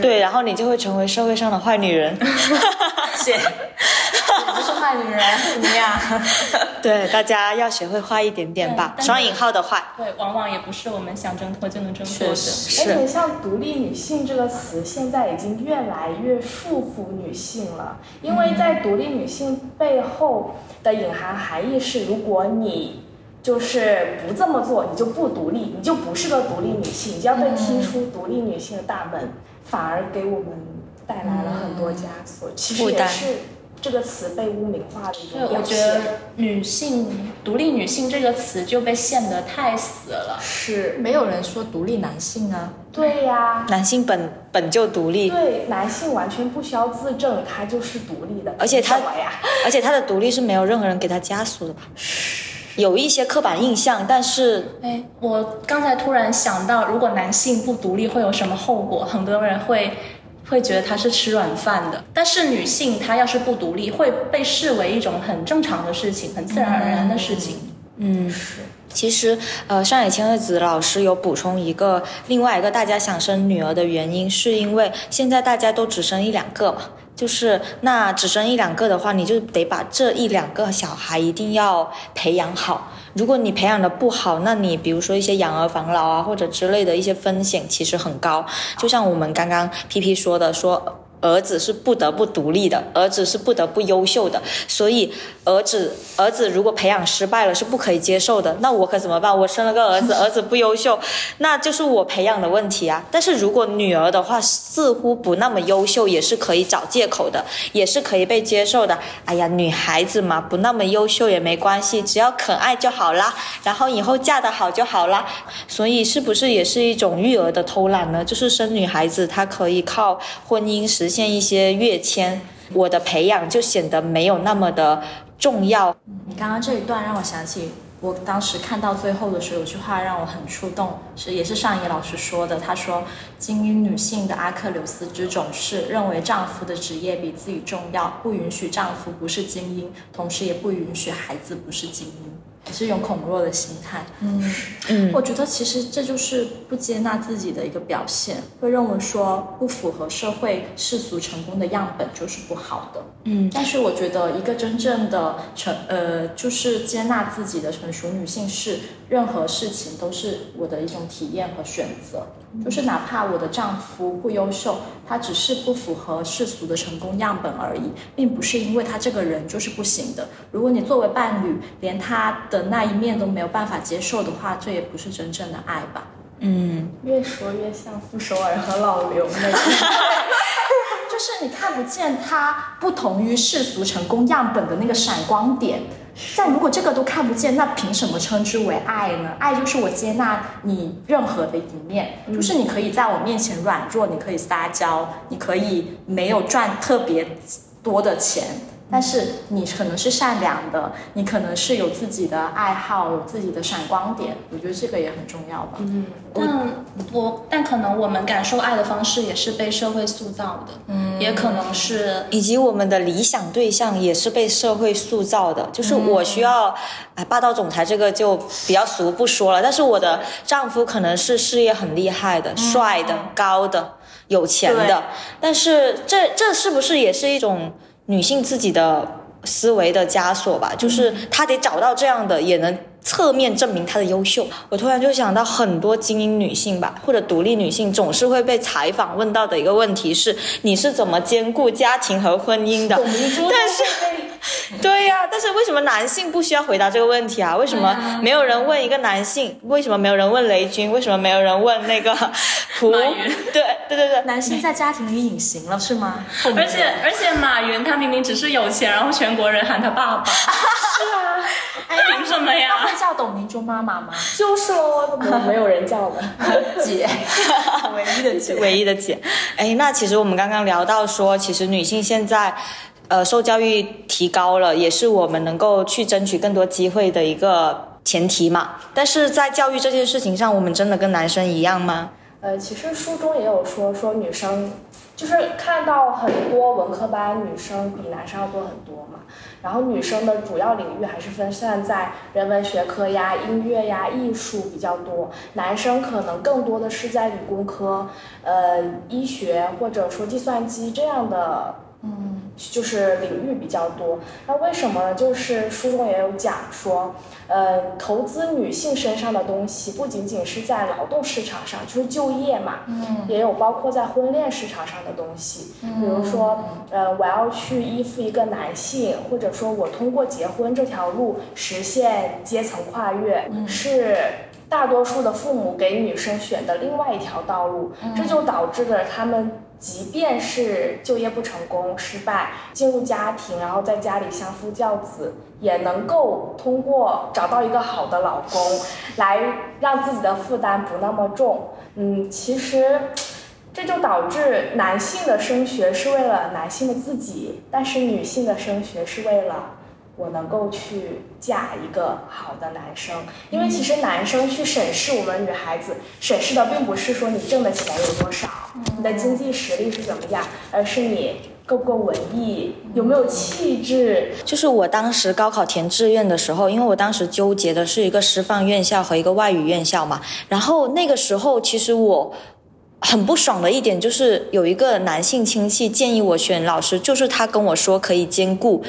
对，然后你就会成为社会上的坏女人。[laughs] 姐，[laughs] 不是坏女人，怎么样？[laughs] 对，大家要学会坏一点点吧，双引号的坏。对，往往也不是我们想挣脱就能挣脱的。而且，像独立女性这个词，现在已经越来越束缚女性了，因为在独立女性背后的隐含含义是，如果你就是不这么做，你就不独立，你就不是个独立女性，你就要被踢出独立女性的大门，反而给我们带来了很多枷锁。其实也是这个词被污名化的一对，种表我觉得。女性独立女性这个词就被限得太死了。是，没有人说独立男性啊。对呀、男性本本就独立，对，男性完全不需要自证，他就是独立的。而且他？而且他的独立是没有任何人给他枷锁的吧？有一些刻板印象，但是哎，我刚才突然想到，如果男性不独立会有什么后果？很多人会会觉得他是吃软饭的。但是女性她要是不独立，会被视为一种很正常的事情，很自然而然的事情。嗯，是其实呃，上野千鹤子老师有补充一个另外一个大家想生女儿的原因，是因为现在大家都只生一两个嘛。就是那只生一两个的话，你就得把这一两个小孩一定要培养好。如果你培养的不好，那你比如说一些养儿防老啊，或者之类的一些风险其实很高。就像我们刚刚 P P 说的，说儿子是不得不独立的，儿子是不得不优秀的，所以儿子儿子如果培养失败了是不可以接受的。那我可怎么办？我生了个儿子，[laughs] 儿子不优秀，那就是我培养的问题啊。但是如果女儿的话，似乎不那么优秀，也是可以找借口的，也是可以被接受的。哎呀，女孩子嘛，不那么优秀也没关系，只要可爱就好啦，然后以后嫁得好就好啦。所以是不是也是一种育儿的偷懒呢？就是生女孩子，她可以靠婚姻实现一些跃迁，我的培养就显得没有那么的重要。你刚刚这一段让我想起，我当时看到最后的时候，有句话让我很触动，是也是上野老师说的。他说，精英女性的阿克琉斯之种是认为丈夫的职业比自己重要，不允许丈夫不是精英，同时也不允许孩子不是精英。也是一种恐弱的心态，嗯。嗯我觉得其实这就是不接纳自己的一个表现，会认为说不符合社会世俗成功的样本就是不好的，嗯。但是我觉得一个真正的成呃，就是接纳自己的成熟女性是，任何事情都是我的一种体验和选择。就是哪怕我的丈夫不优秀，他只是不符合世俗的成功样本而已，并不是因为他这个人就是不行的。如果你作为伴侣连他的那一面都没有办法接受的话，这也不是真正的爱吧。嗯，越说越像傅首尔和老刘那个。就 [laughs] 就是你看不见他不同于世俗成功样本的那个闪光点。但如果这个都看不见，那凭什么称之为爱呢？爱就是我接纳你任何的一面，就是你可以在我面前软弱，你可以撒娇，你可以没有赚特别多的钱。但是你可能是善良的，你可能是有自己的爱好，有自己的闪光点，我觉得这个也很重要吧。嗯，但我但可能我们感受爱的方式也是被社会塑造的，嗯，也可能是以及我们的理想对象也是被社会塑造的。就是我需要，哎，霸道总裁这个就比较俗不说了，但是我的丈夫可能是事业很厉害的、帅的、高的、有钱的，但是这这是不是也是一种？女性自己的思维的枷锁吧，就是她得找到这样的，也能侧面证明她的优秀。我突然就想到，很多精英女性吧，或者独立女性，总是会被采访问到的一个问题是：你是怎么兼顾家庭和婚姻的？但是。[laughs] 对呀，但是为什么男性不需要回答这个问题啊？为什么没有人问一个男性？为什么没有人问雷军？为什么没有人问那个 [laughs] 胡？对对对对，男性在家庭里隐形了是吗？而且而且马云他明明只是有钱，然后全国人喊他爸爸。[laughs] 是啊，凭什么呀？他会叫董明珠妈妈吗？就是哦，没有人叫的姐，唯一的姐，唯一的姐。哎，那其实我们刚刚聊到说，其实女性现在。呃，受教育提高了，也是我们能够去争取更多机会的一个前提嘛。但是在教育这件事情上，我们真的跟男生一样吗？呃，其实书中也有说，说女生就是看到很多文科班女生比男生要多很多嘛。然后女生的主要领域还是分散在人文学科呀、音乐呀、艺术比较多，男生可能更多的是在理工科、呃医学或者说计算机这样的。嗯，就是领域比较多。那为什么呢？就是书中也有讲说，呃，投资女性身上的东西不仅仅是在劳动市场上，就是就业嘛，嗯，也有包括在婚恋市场上的东西。比如说，呃，我要去依附一个男性，或者说我通过结婚这条路实现阶层跨越，是大多数的父母给女生选的另外一条道路。这就导致了他们。即便是就业不成功、失败，进入家庭，然后在家里相夫教子，也能够通过找到一个好的老公，来让自己的负担不那么重。嗯，其实这就导致男性的升学是为了男性的自己，但是女性的升学是为了。我能够去嫁一个好的男生，因为其实男生去审视我们女孩子，审视的并不是说你挣的钱有多少，你的经济实力是怎么样，而是你够不够文艺，有没有气质。就是我当时高考填志愿的时候，因为我当时纠结的是一个师范院校和一个外语院校嘛，然后那个时候其实我很不爽的一点就是有一个男性亲戚建议我选老师，就是他跟我说可以兼顾。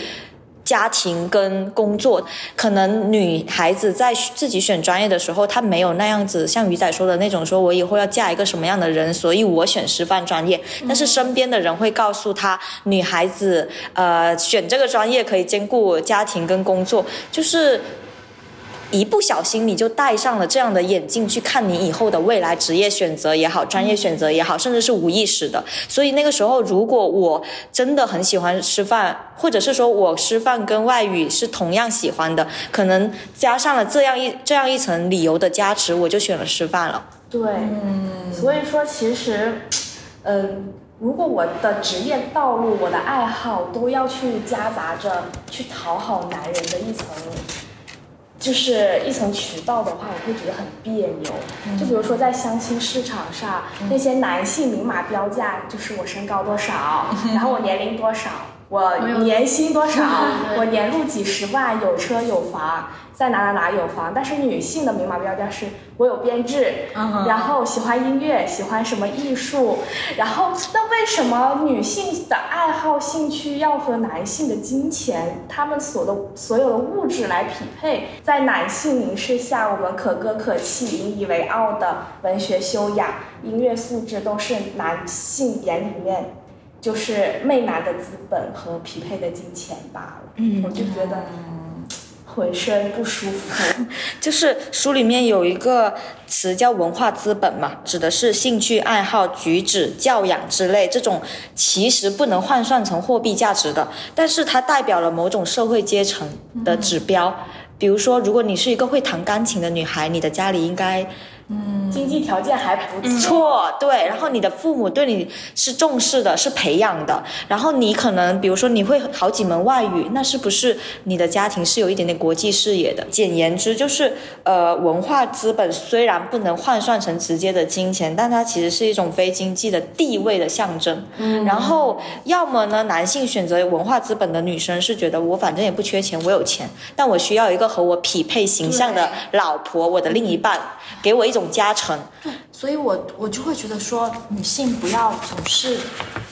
家庭跟工作，可能女孩子在自己选专业的时候，她没有那样子像鱼仔说的那种，说我以后要嫁一个什么样的人，所以我选师范专业。但是身边的人会告诉她，女孩子呃选这个专业可以兼顾家庭跟工作，就是。一不小心你就戴上了这样的眼镜去看你以后的未来职业选择也好，专业选择也好，甚至是无意识的。所以那个时候，如果我真的很喜欢师范，或者是说我师范跟外语是同样喜欢的，可能加上了这样一这样一层理由的加持，我就选了师范了。对，嗯，所以说其实，嗯，如果我的职业道路、我的爱好都要去夹杂着去讨好男人的一层。就是一层渠道的话，我会觉得很别扭。就比如说在相亲市场上，那些男性明码标价，就是我身高多少，[laughs] 然后我年龄多少，我年薪多少，我年入几十万，有车有房。在哪哪哪有房，但是女性的明码标价是我有编制，然后喜欢音乐，喜欢什么艺术，然后那为什么女性的爱好兴趣要和男性的金钱，他们所的所有的物质来匹配？在男性凝视下，我们可歌可泣、引以为傲的文学修养、音乐素质，都是男性眼里面就是媚男的资本和匹配的金钱罢了。嗯，我就觉得。[tsk] 浑身不舒服。[laughs] 就是书里面有一个词叫文化资本嘛，指的是兴趣爱好、举止、教养之类这种，其实不能换算成货币价值的，但是它代表了某种社会阶层的指标。比如说，如果你是一个会弹钢琴的女孩，你的家里应该经济条件还不错。错，对，然后你的父母对你是重视的，是培养的，然后你可能比如说你会好几门外语，那是不是你的家庭是有一点点国际视野的？简言之，就是呃，文化资本虽然不能换算成直接的金钱，但它其实是一种非经济的地位的象征。嗯，然后要么呢，男性选择文化资本的女生是觉得我反正也不缺钱，我有钱，但我需要一个和我匹配形象的老婆，我的另一半，给我一种加成。对所以我我就会觉得说，女性不要总是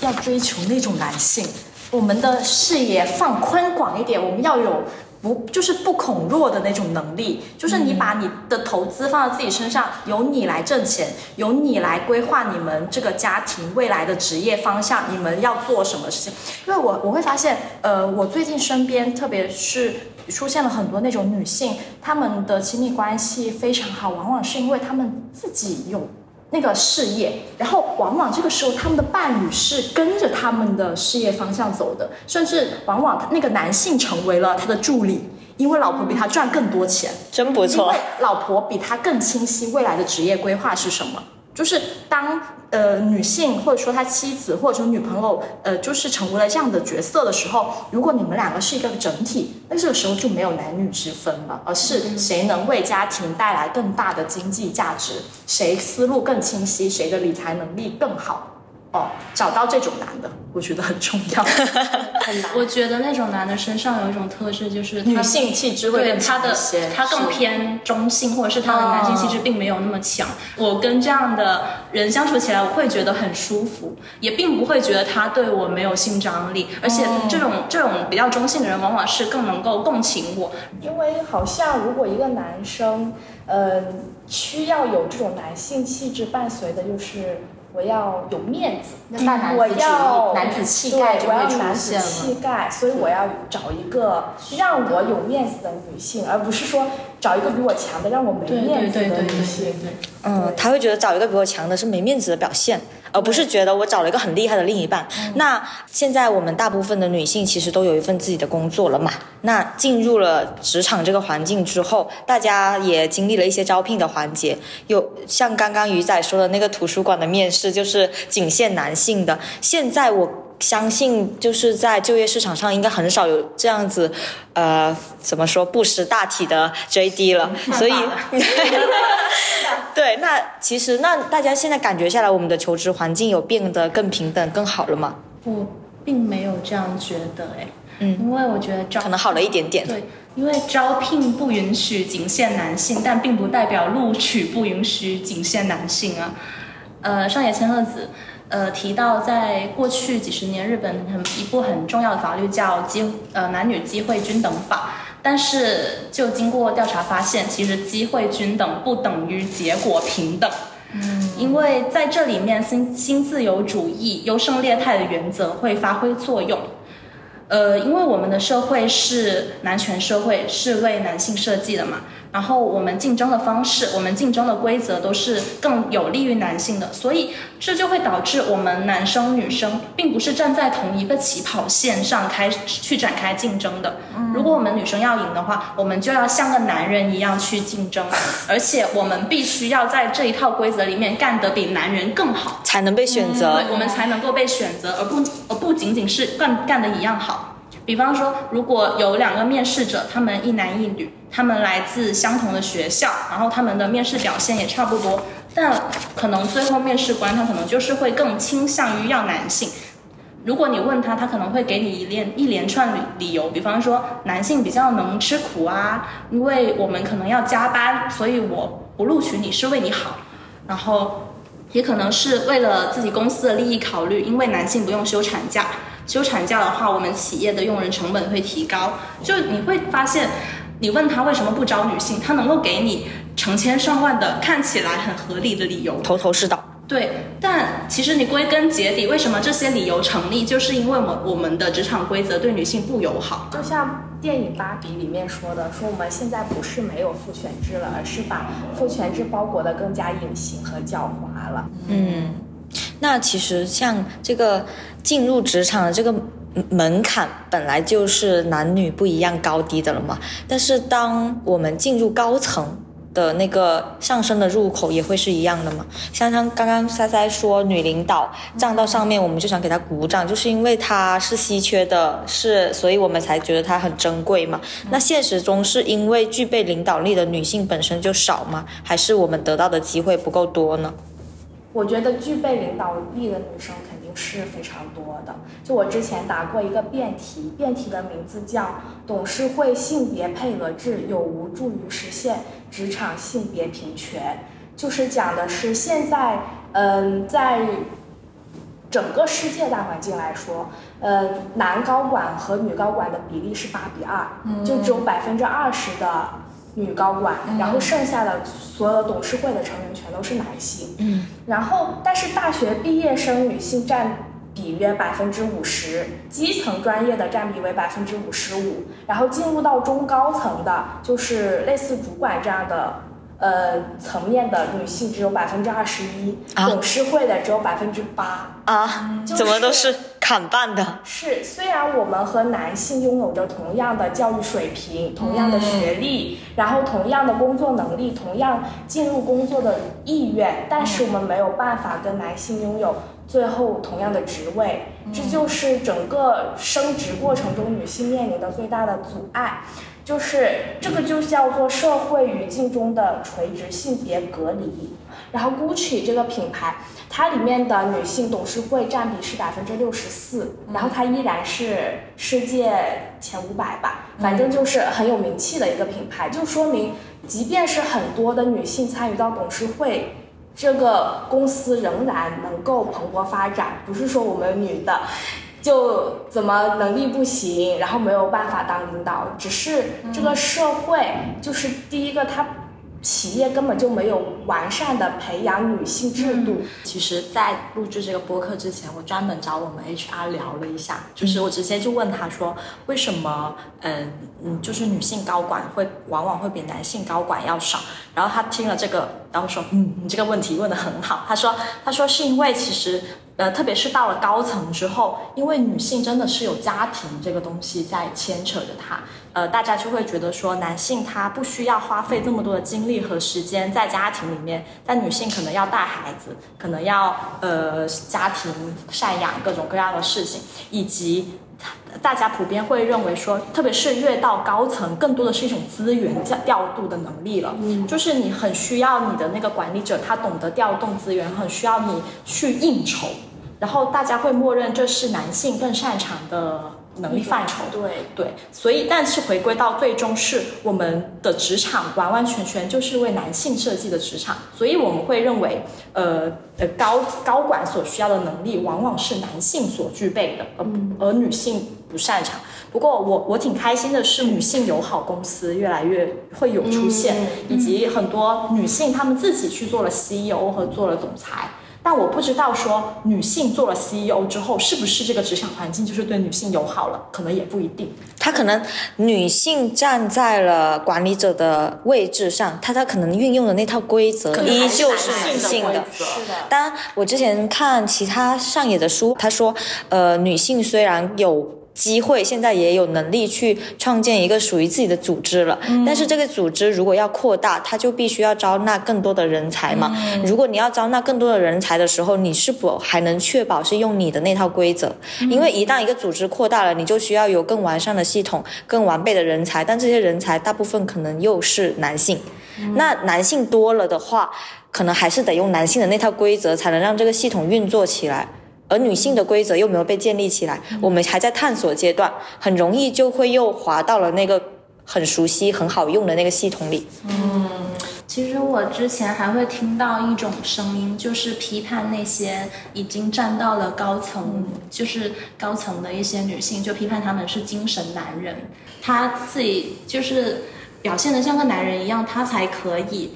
要追求那种男性，我们的视野放宽广一点，我们要有不就是不恐弱的那种能力，就是你把你的投资放到自己身上，由你来挣钱，由你来规划你们这个家庭未来的职业方向，你们要做什么事情。因为我我会发现，呃，我最近身边特别是。出现了很多那种女性，她们的亲密关系非常好，往往是因为她们自己有那个事业，然后往往这个时候他们的伴侣是跟着他们的事业方向走的，甚至往往那个男性成为了他的助理，因为老婆比他赚更多钱，真不错因为老婆比他更清晰未来的职业规划是什么。就是当呃女性或者说他妻子或者说女朋友呃就是成为了这样的角色的时候，如果你们两个是一个整体，那这个时候就没有男女之分了，而是谁能为家庭带来更大的经济价值，谁思路更清晰，谁的理财能力更好。哦，找到这种男的，我觉得很重要，[laughs] 很难。我觉得那种男的身上有一种特质，就是女性气质会更对他的强一些，他更偏中性，或者是他的男性气质并没有那么强。我跟这样的人相处起来，我会觉得很舒服，也并不会觉得他对我没有性张力。而且这种、这种比较中性的人，往往是更能够共情我。因为好像如果一个男生，嗯、需要有这种男性气质伴随的，就是我要有面子，我要男子气概我要男子气概，所以我要找一个让我有面子的女性，而不是说找一个比我强的让我没面子的对对对对女性。对。嗯，他会觉得找一个比我强的是没面子的表现，而不是觉得我找了一个很厉害的另一半。那现在我们大部分的女性其实都有一份自己的工作了嘛？那进入了职场这个环境之后，大家也经历了一些招聘的环节，有像刚刚鱼仔说的那个图书馆的面试，就是仅限男性的。现在我。相信就是在就业市场上，应该很少有这样子，呃，怎么说不识大体的 JD 了，所以，[laughs] [laughs] 对，那其实那大家现在感觉下来，我们的求职环境有变得更平等、更好了吗？我并没有这样觉得哎，嗯因为我觉得招可能好了一点点。对，因为招聘不允许仅限男性，但并不代表录取不允许仅限男性啊。呃，上野千鹤子呃提到，在过去几十年，日本很一部很重要的法律叫机呃男女机会均等法。但是，就经过调查发现，其实机会均等不等于结果平等。因为在这里面新新自由主义优胜劣汰的原则会发挥作用。呃，因为我们的社会是男权社会，是为男性设计的嘛，然后我们竞争的方式，我们竞争的规则都是更有利于男性的，所以这就会导致我们男生女生并不是站在同一个起跑线上开去展开竞争的。如果我们女生要赢的话，我们就要像个男人一样去竞争，而且我们必须要在这一套规则里面干得比男人更好。才能被选择。对，我们才能够被选择，而不而不仅仅是干干的一样好。比方说，如果有两个面试者，他们一男一女，他们来自相同的学校，然后他们的面试表现也差不多，但可能最后面试官他可能就是会更倾向于要男性。如果你问他，他可能会给你一连一连串理理由，比方说男性比较能吃苦啊，因为我们可能要加班，所以我不录取你是为你好，然后也可能是为了自己公司的利益考虑，因为男性不用休产假，休产假的话，我们企业的用人成本会提高。就你会发现，你问他为什么不招女性，他能够给你成千上万的看起来很合理的理由。头头是道。对，但其实你归根结底，为什么这些理由成立，就是因为我们我们的职场规则对女性不友好。就像电影《芭比》里面说的，说我们现在不是没有父权制了，而是把父权制包裹得更加隐形和狡猾了。嗯，那其实像这个进入职场的这个门槛本来就是男女不一样高低的了嘛，但是当我们进入高层。的那个上升的入口也会是一样的嘛？像像刚刚塞塞说女领导站到上面，我们就想给她鼓掌，就是因为她是稀缺的，是所以我们才觉得她很珍贵嘛。那现实中是因为具备领导力的女性本身就少吗？还是我们得到的机会不够多呢？我觉得具备领导力的女生肯定是非常多的。就我之前答过一个辩题，辩题的名字叫《董事会性别配额制有无助于实现职场性别平权》，就是讲的是现在，嗯，在整个世界大环境来说，嗯，男高管和女高管的比例是八比二，就只有百分之二十的女高管，然后剩下的所有的董事会的成员全都是男性。嗯，然后但是大学毕业生女性占比约百分之五十，基层专业的占比为百分之五十五，然后进入到中高层的，就是类似主管这样的。呃，层面的女性只有百分之二十一，啊董事会的只有百分之八。啊，就是怎么都是砍半的？是，虽然我们和男性拥有着同样的教育水平、同样的学历，然后同样的工作能力、同样进入工作的意愿，但是我们没有办法跟男性拥有最后同样的职位，这就是整个升职过程中女性面临的最大的阻碍。就是这个就叫做社会语境中的垂直性别隔离。然后 GUCCI 这个品牌，它里面的女性董事会占比是百分之六十四，然后它依然是世界前五百吧，反正就是很有名气的一个品牌，就说明即便是很多的女性参与到董事会。这个公司仍然能够蓬勃发展，不是说我们女的就怎么能力不行，然后没有办法当领导，只是这个社会就是第一个，它企业根本就没有完善的培养女性制度。其实，在录制这个播客之前，我专门找我们 HR 聊了一下，就是我直接就问他说，为什么，嗯嗯，就是女性高管会往往会比男性高管要少？然后他听了这个，然后说，嗯，你这个问题问得很好。他说，他说是因为其实。呃，特别是到了高层之后，因为女性真的是有家庭这个东西在牵扯着她，呃，大家就会觉得说，男性他不需要花费这么多的精力和时间在家庭里面，但女性可能要带孩子，可能要呃家庭赡养各种各样的事情，以及大家普遍会认为说，特别是越到高层，更多的是一种资源调调度的能力了。嗯，就是你很需要你的那个管理者，他懂得调动资源，很需要你去应酬。然后大家会默认这是男性更擅长的能力范畴。对对，所以但是回归到最终是我们的职场完完全全就是为男性设计的职场，所以我们会认为，呃呃高高管所需要的能力往往是男性所具备的，而而女性不擅长。不过我我挺开心的是，女性友好公司越来越会有出现，以及很多女性她们自己去做了 CEO 和做了总裁。但我不知道说女性做了 CEO 之后，是不是这个职场环境就是对女性友好了？可能也不一定。她可能女性站在了管理者的位置上，她她可能运用的那套规则依旧是男性的。是的。当然，我之前看其他上野的书，他说，呃，女性虽然有机会，现在也有能力去创建一个属于自己的组织了，但是这个组织如果要扩大，它就必须要招纳更多的人才嘛。如果你要招纳更多的人才的时候，你是否还能确保是用你的那套规则？因为一旦一个组织扩大了，你就需要有更完善的系统、更完备的人才，但这些人才大部分可能又是男性。那男性多了的话，可能还是得用男性的那套规则，才能让这个系统运作起来。而女性的规则又没有被建立起来，我们还在探索阶段，很容易就会又滑到了那个很熟悉、很好用的那个系统里。嗯。其实我之前还会听到一种声音，就是批判那些已经站到了高层，就是高层的一些女性，就批判她们是精神男人，她自己就是表现的像个男人一样，她才可以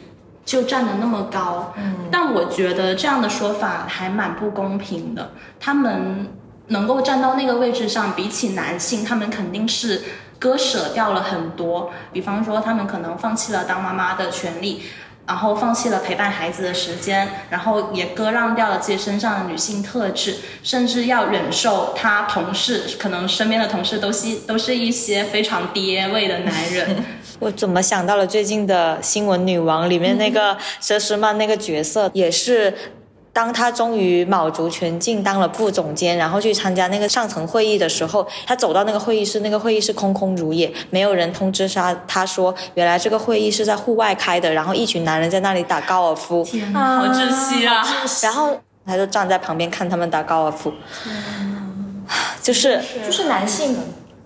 就站得那么高。但我觉得这样的说法还蛮不公平的。他们能够站到那个位置上，比起男性，他们肯定是割舍掉了很多。比方说，他们可能放弃了当妈妈的权利。然后放弃了陪伴孩子的时间，然后也割让掉了自己身上的女性特质，甚至要忍受他同事可能身边的同事都是都是一些非常爹味的男人。[laughs] 我怎么想到了最近的新闻女王里面那个佘诗曼那个角色，也是。当她终于卯足全劲当了副总监，然后去参加那个上层会议的时候，她走到那个会议室，那个会议室空空如也，没有人通知她，她说，原来这个会议是在户外开的，然后一群男人在那里打高尔夫。天哪，好窒息啊！然后他就站在旁边看他们打高尔夫。就是就是男性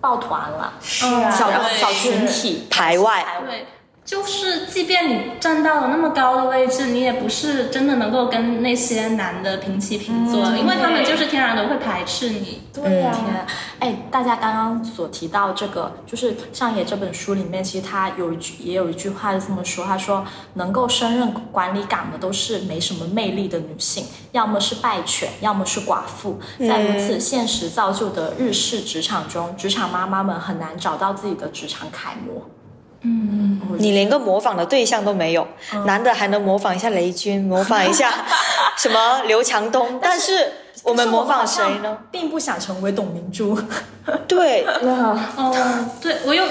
抱团了，是啊，小小群体排外。对。就是，即便你站到了那么高的位置，你也不是真的能够跟那些男的平起平坐，因为他们就是天然的会排斥你。对呀，哎，大家刚刚所提到这个，就是《上野》这本书里面，其实他有一句，也有一句话是这么说，他说，能够升任管理岗的都是没什么魅力的女性，要么是败犬，要么是寡妇。在如此现实造就的日式职场中，职场妈妈们很难找到自己的职场楷模。嗯，你连个模仿的对象都没有，男的还能模仿一下雷军，模仿一下 [laughs] 什么刘强东，但是我们模仿谁呢？并不想成为董明珠。[laughs] 对，哦，对我又。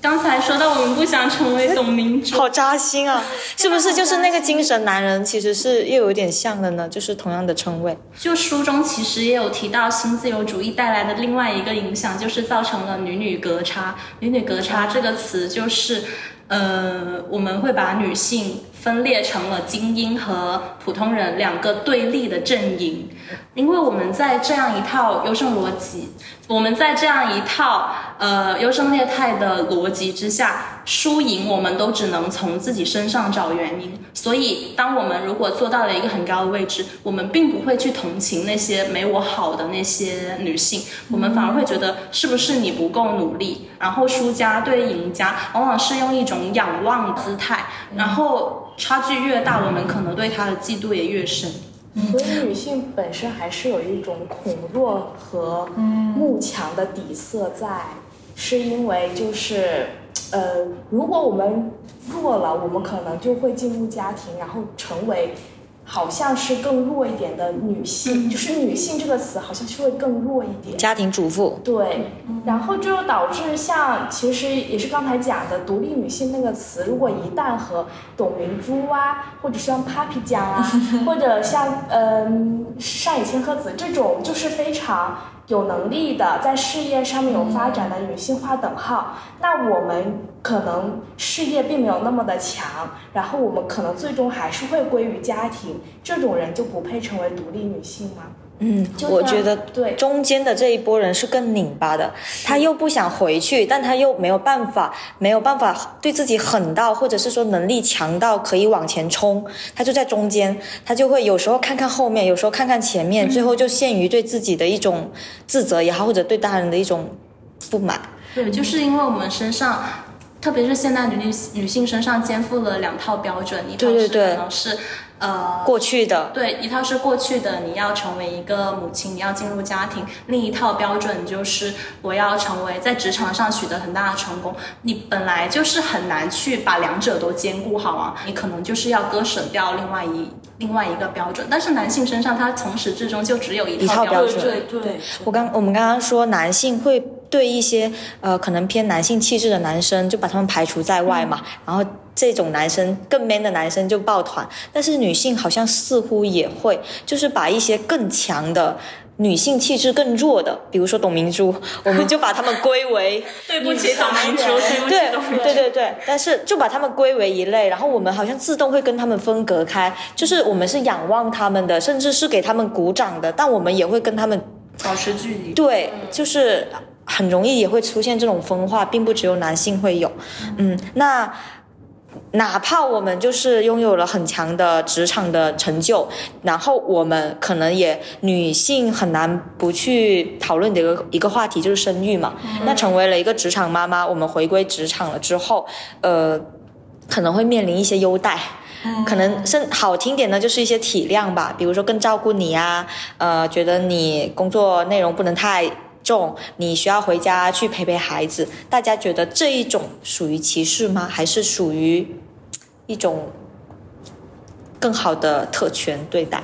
刚才说到我们不想成为董明珠，好扎心啊！[laughs] 是不是就是那个精神男人？其实是又有点像的呢，就是同样的称谓。就书中其实也有提到新自由主义带来的另外一个影响，就是造成了女女隔差。女女隔差这个词就是，呃，我们会把女性分裂成了精英和普通人两个对立的阵营，因为我们在这样一套优胜逻辑。我们在这样一套呃优胜劣汰的逻辑之下，输赢我们都只能从自己身上找原因。所以，当我们如果做到了一个很高的位置，我们并不会去同情那些没我好的那些女性，我们反而会觉得是不是你不够努力。然后，输家对赢家往往是用一种仰望姿态，然后差距越大，我们可能对他的嫉妒也越深。所以女性本身还是有一种恐弱和慕强的底色在，是因为就是，呃，如果我们弱了，我们可能就会进入家庭，然后成为。好像是更弱一点的女性，就是女性这个词好像是会更弱一点。家庭主妇。对，然后就导致像其实也是刚才讲的独立女性那个词，如果一旦和董明珠啊，或者像 Papi 酱啊，[laughs] 或者像嗯上野千鹤子这种，就是非常。有能力的，在事业上面有发展的女性划等号，那我们可能事业并没有那么的强，然后我们可能最终还是会归于家庭，这种人就不配成为独立女性吗？嗯，我觉得对。中间的这一波人是更拧巴的，他又不想回去，但他又没有办法，没有办法对自己狠到，或者是说能力强到可以往前冲，他就在中间，他就会有时候看看后面，有时候看看前面，最后就陷于对自己的一种自责也好，或者对大人的一种不满。对，就是因为我们身上，特别是现代女女女性身上肩负了两套标准，一套是可能是。呃，过去的对一套是过去的，你要成为一个母亲，你要进入家庭；另一套标准就是我要成为在职场上取得很大的成功。你本来就是很难去把两者都兼顾好啊，你可能就是要割舍掉另外一另外一个标准。但是男性身上，他从始至终就只有一套标准。对对，我刚我们刚刚说男性会对一些呃可能偏男性气质的男生就把他们排除在外嘛，然后。这种男生更 man 的男生就抱团，但是女性好像似乎也会，就是把一些更强的女性气质更弱的，比如说董明珠，我们就把他们归为 [laughs] 对不起董明珠，对对对对，但是就把他们归为一类，然后我们好像自动会跟他们分隔开，就是我们是仰望他们的，甚至是给他们鼓掌的，但我们也会跟他们保持距离。对，就是很容易也会出现这种分化，并不只有男性会有，嗯，那。哪怕我们就是拥有了很强的职场的成就，然后我们可能也女性很难不去讨论的一个一个话题就是生育嘛。那成为了一个职场妈妈，我们回归职场了之后，呃，可能会面临一些优待，可能甚好听点呢，就是一些体谅吧，比如说更照顾你啊，呃，觉得你工作内容不能太重，你需要回家去陪陪孩子。大家觉得这一种属于歧视吗？还是属于一种更好的特权对待？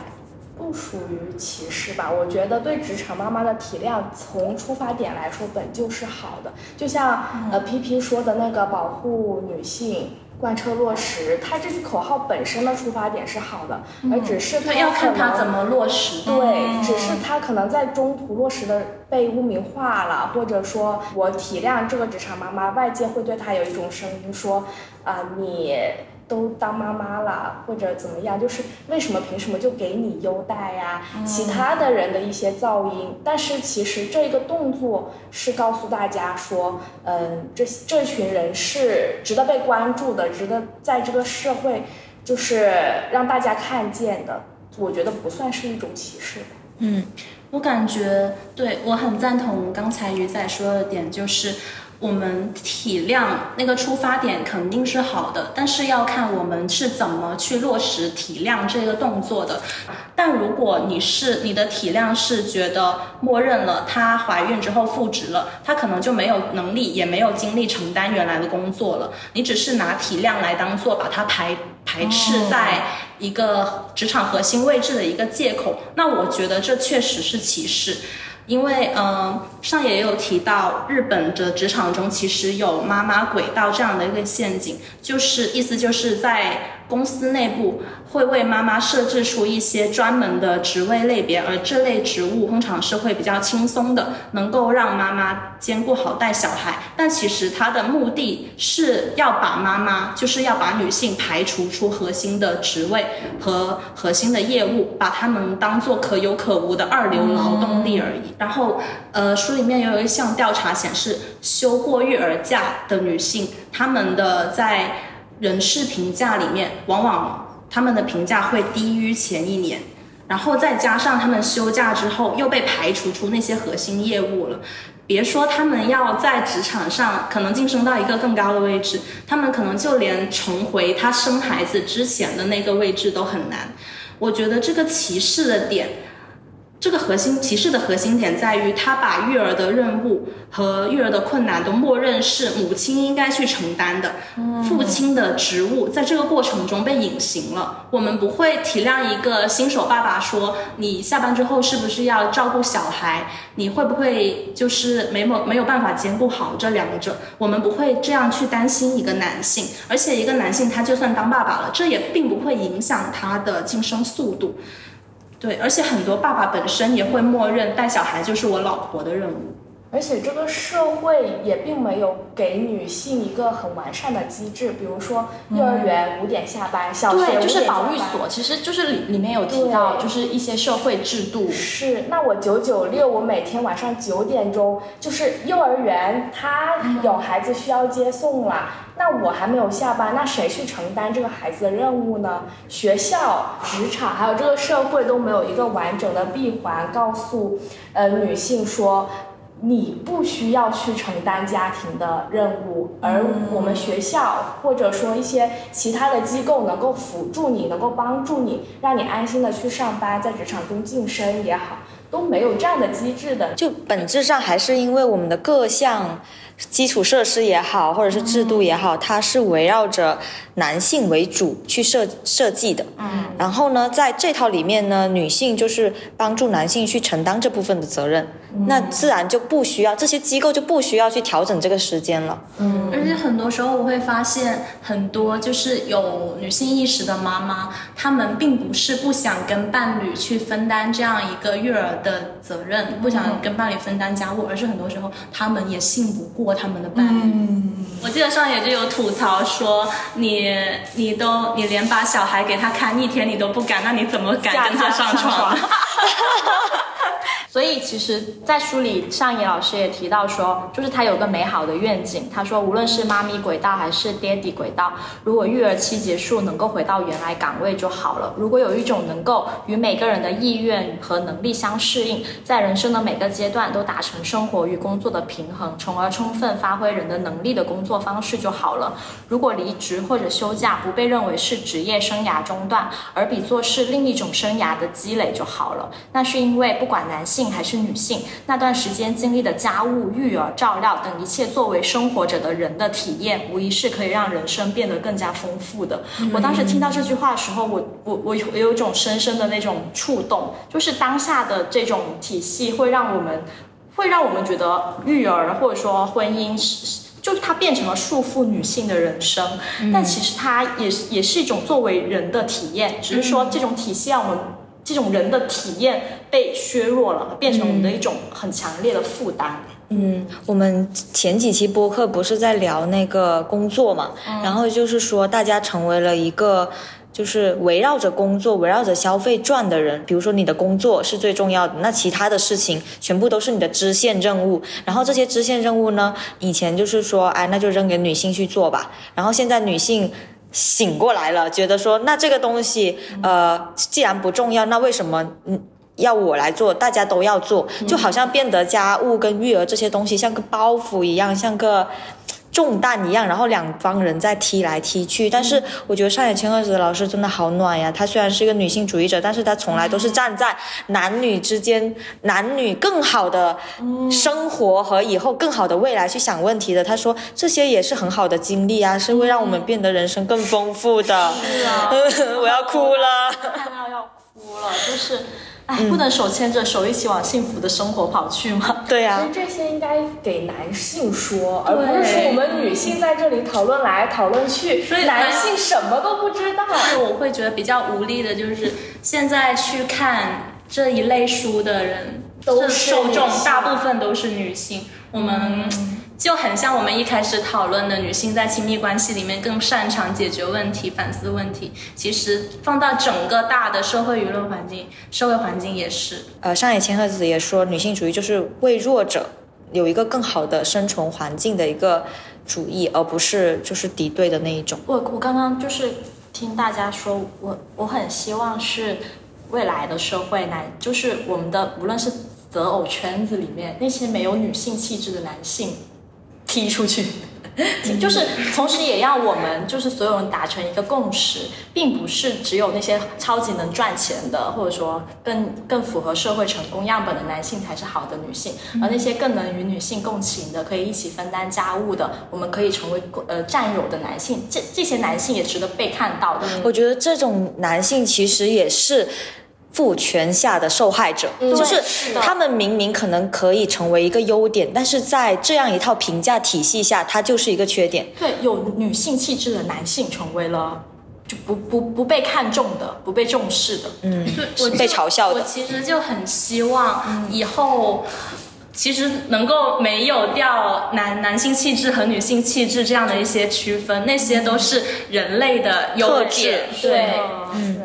不属于歧视吧？我觉得对职场妈妈的体谅，从出发点来说本就是好的。就像呃皮皮说的那个保护女性。贯彻落实，它这句口号本身的出发点是好的，而只是它要看它怎么落实。对，只是它可能在中途落实的被污名化了，或者说我体谅这个职场妈妈，外界会对她有一种声音说，啊你。都当妈妈了，或者怎么样，就是为什么凭什么就给你优待呀？其他的人的一些噪音，但是其实这个动作是告诉大家说，嗯，这这群人是值得被关注的，值得在这个社会就是让大家看见的。我觉得不算是一种歧视。嗯，我感觉对我很赞同刚才鱼仔说的点，就是。我们体谅那个出发点肯定是好的，但是要看我们是怎么去落实体谅这个动作的。但如果你是你的体谅是觉得默认了她怀孕之后复职了，她可能就没有能力也没有精力承担原来的工作了，你只是拿体谅来当做把她排排斥在一个职场核心位置的一个借口，那我觉得这确实是歧视。因为，嗯，上也有提到，日本的职场中其实有妈妈轨道这样的一个陷阱，就是意思就是在。公司内部会为妈妈设置出一些专门的职位类别，而这类职务通常是会比较轻松的，能够让妈妈兼顾好带小孩。但其实它的目的是要把妈妈，就是要把女性排除出核心的职位和核心的业务，把她们当做可有可无的二流劳动力而已。然后，呃，书里面也有一项调查显示，休过育儿假的女性，她们的在人事评价里面，往往他们的评价会低于前一年，然后再加上他们休假之后又被排除出那些核心业务了，别说他们要在职场上可能晋升到一个更高的位置，他们可能就连重回他生孩子之前的那个位置都很难。我觉得这个歧视的点。这个核心歧视的核心点在于，他把育儿的任务和育儿的困难都默认是母亲应该去承担的，父亲的职务在这个过程中被隐形了。我们不会体谅一个新手爸爸说，你下班之后是不是要照顾小孩？你会不会就是没有没有办法兼顾好这两者？我们不会这样去担心一个男性，而且一个男性他就算当爸爸了，这也并不会影响他的晋升速度。对，而且很多爸爸本身也会默认带小孩就是我老婆的任务。而且这个社会也并没有给女性一个很完善的机制，比如说幼儿园五点下班，小学就是保育所，其实就是里里面有提到，就是一些社会制度。是，那我九九六，我每天晚上九点钟，就是幼儿园他有孩子需要接送了，那我还没有下班，那谁去承担这个孩子的任务呢？学校、职场还有这个社会都没有一个完整的闭环，告诉呃女性说。你不需要去承担家庭的任务，而我们学校或者说一些其他的机构能够辅助你，能够帮助你，让你安心的去上班，在职场中晋升也好，都没有这样的机制的。就本质上还是因为我们的各项。基础设施也好，或者是制度也好，它是围绕着男性为主去设设计的。嗯，然后呢，在这套里面呢，女性就是帮助男性去承担这部分的责任，那自然就不需要这些机构就不需要去调整这个时间了。嗯，而且很多时候我会发现，很多就是有女性意识的妈妈，她们并不是不想跟伴侣去分担这样一个育儿的责任，不想跟伴侣分担家务，而是很多时候她们也信不过。过他们的伴侣，我记得上野就有吐槽说，你你都你连把小孩给他看一天你都不敢，那你怎么敢跟他上床？[laughs] 所以其实，在书里，上野老师也提到说，就是他有个美好的愿景。他说，无论是妈咪轨道还是爹地轨道，如果育儿期结束，能够回到原来岗位就好了。如果有一种能够与每个人的意愿和能力相适应，在人生的每个阶段都达成生活与工作的平衡，从而充分发挥人的能力的工作方式就好了。如果离职或者休假不被认为是职业生涯中断，而比作是另一种生涯的积累就好了。那是因为不管男性还是女性，那段时间经历的家务、育儿、照料等一切，作为生活者的人的体验，无疑是可以让人生变得更加丰富的。我当时听到这句话的时候，我我我有有一种深深的那种触动，就是当下的这种体系会让我们，会让我们觉得育儿或者说婚姻是。就是它变成了束缚女性的人生，但其实它也是也是一种作为人的体验，只是说这种体系让我们这种人的体验被削弱了，变成我们的一种很强烈的负担。嗯，我们前几期播客不是在聊那个工作嘛，然后就是说大家成为了一个。就是围绕着工作、围绕着消费转的人，比如说你的工作是最重要的，那其他的事情全部都是你的支线任务。然后这些支线任务呢，以前就是说，哎，那就扔给女性去做吧。然后现在女性醒过来了，觉得说，那这个东西，呃，既然不重要，那为什么嗯要我来做？大家都要做，就好像变得家务跟育儿这些东西像个包袱一样，像个。重担一样，然后两方人在踢来踢去。但是我觉得上野千鹤子老师真的好暖呀！她虽然是一个女性主义者，但是她从来都是站在男女之间、男女更好的生活和以后更好的未来去想问题的。她说这些也是很好的经历啊，是会让我们变得人生更丰富的。是啊，[laughs] 我要哭了，看 [laughs] 到要哭了，就是。哎，不能手牵着手一起往幸福的生活跑去吗？[laughs] 对呀，其实这些应该给男性说，而不是说我们女性在这里讨论来讨论去，所以男性什么都不知道。是我会觉得比较无力的，就是现在去看这一类书的人，都是受众大部分都是女性，我们。就很像我们一开始讨论的，女性在亲密关系里面更擅长解决问题、反思问题。其实放到整个大的社会舆论环境、社会环境也是。呃，上野千鹤子也说，女性主义就是为弱者有一个更好的生存环境的一个主义，而不是就是敌对的那一种。我我刚刚就是听大家说，我我很希望是未来的社会男，就是我们的无论是择偶圈子里面那些没有女性气质的男性。踢出去，[laughs] 就是同时也要我们就是所有人达成一个共识，并不是只有那些超级能赚钱的，或者说更更符合社会成功样本的男性才是好的女性，而那些更能与女性共情的，可以一起分担家务的，我们可以成为呃战友的男性，这这些男性也值得被看到的。我觉得这种男性其实也是。父权下的受害者，就是他们明明可能可以成为一个优点，但是在这样一套评价体系下，它就是一个缺点。对，有女性气质的男性成为了就不不不被看重的、不被重视的，嗯，我被嘲笑的。我其实就很希望以后。其实能够没有掉男男性气质和女性气质这样的一些区分，那些都是人类的优点。对，嗯。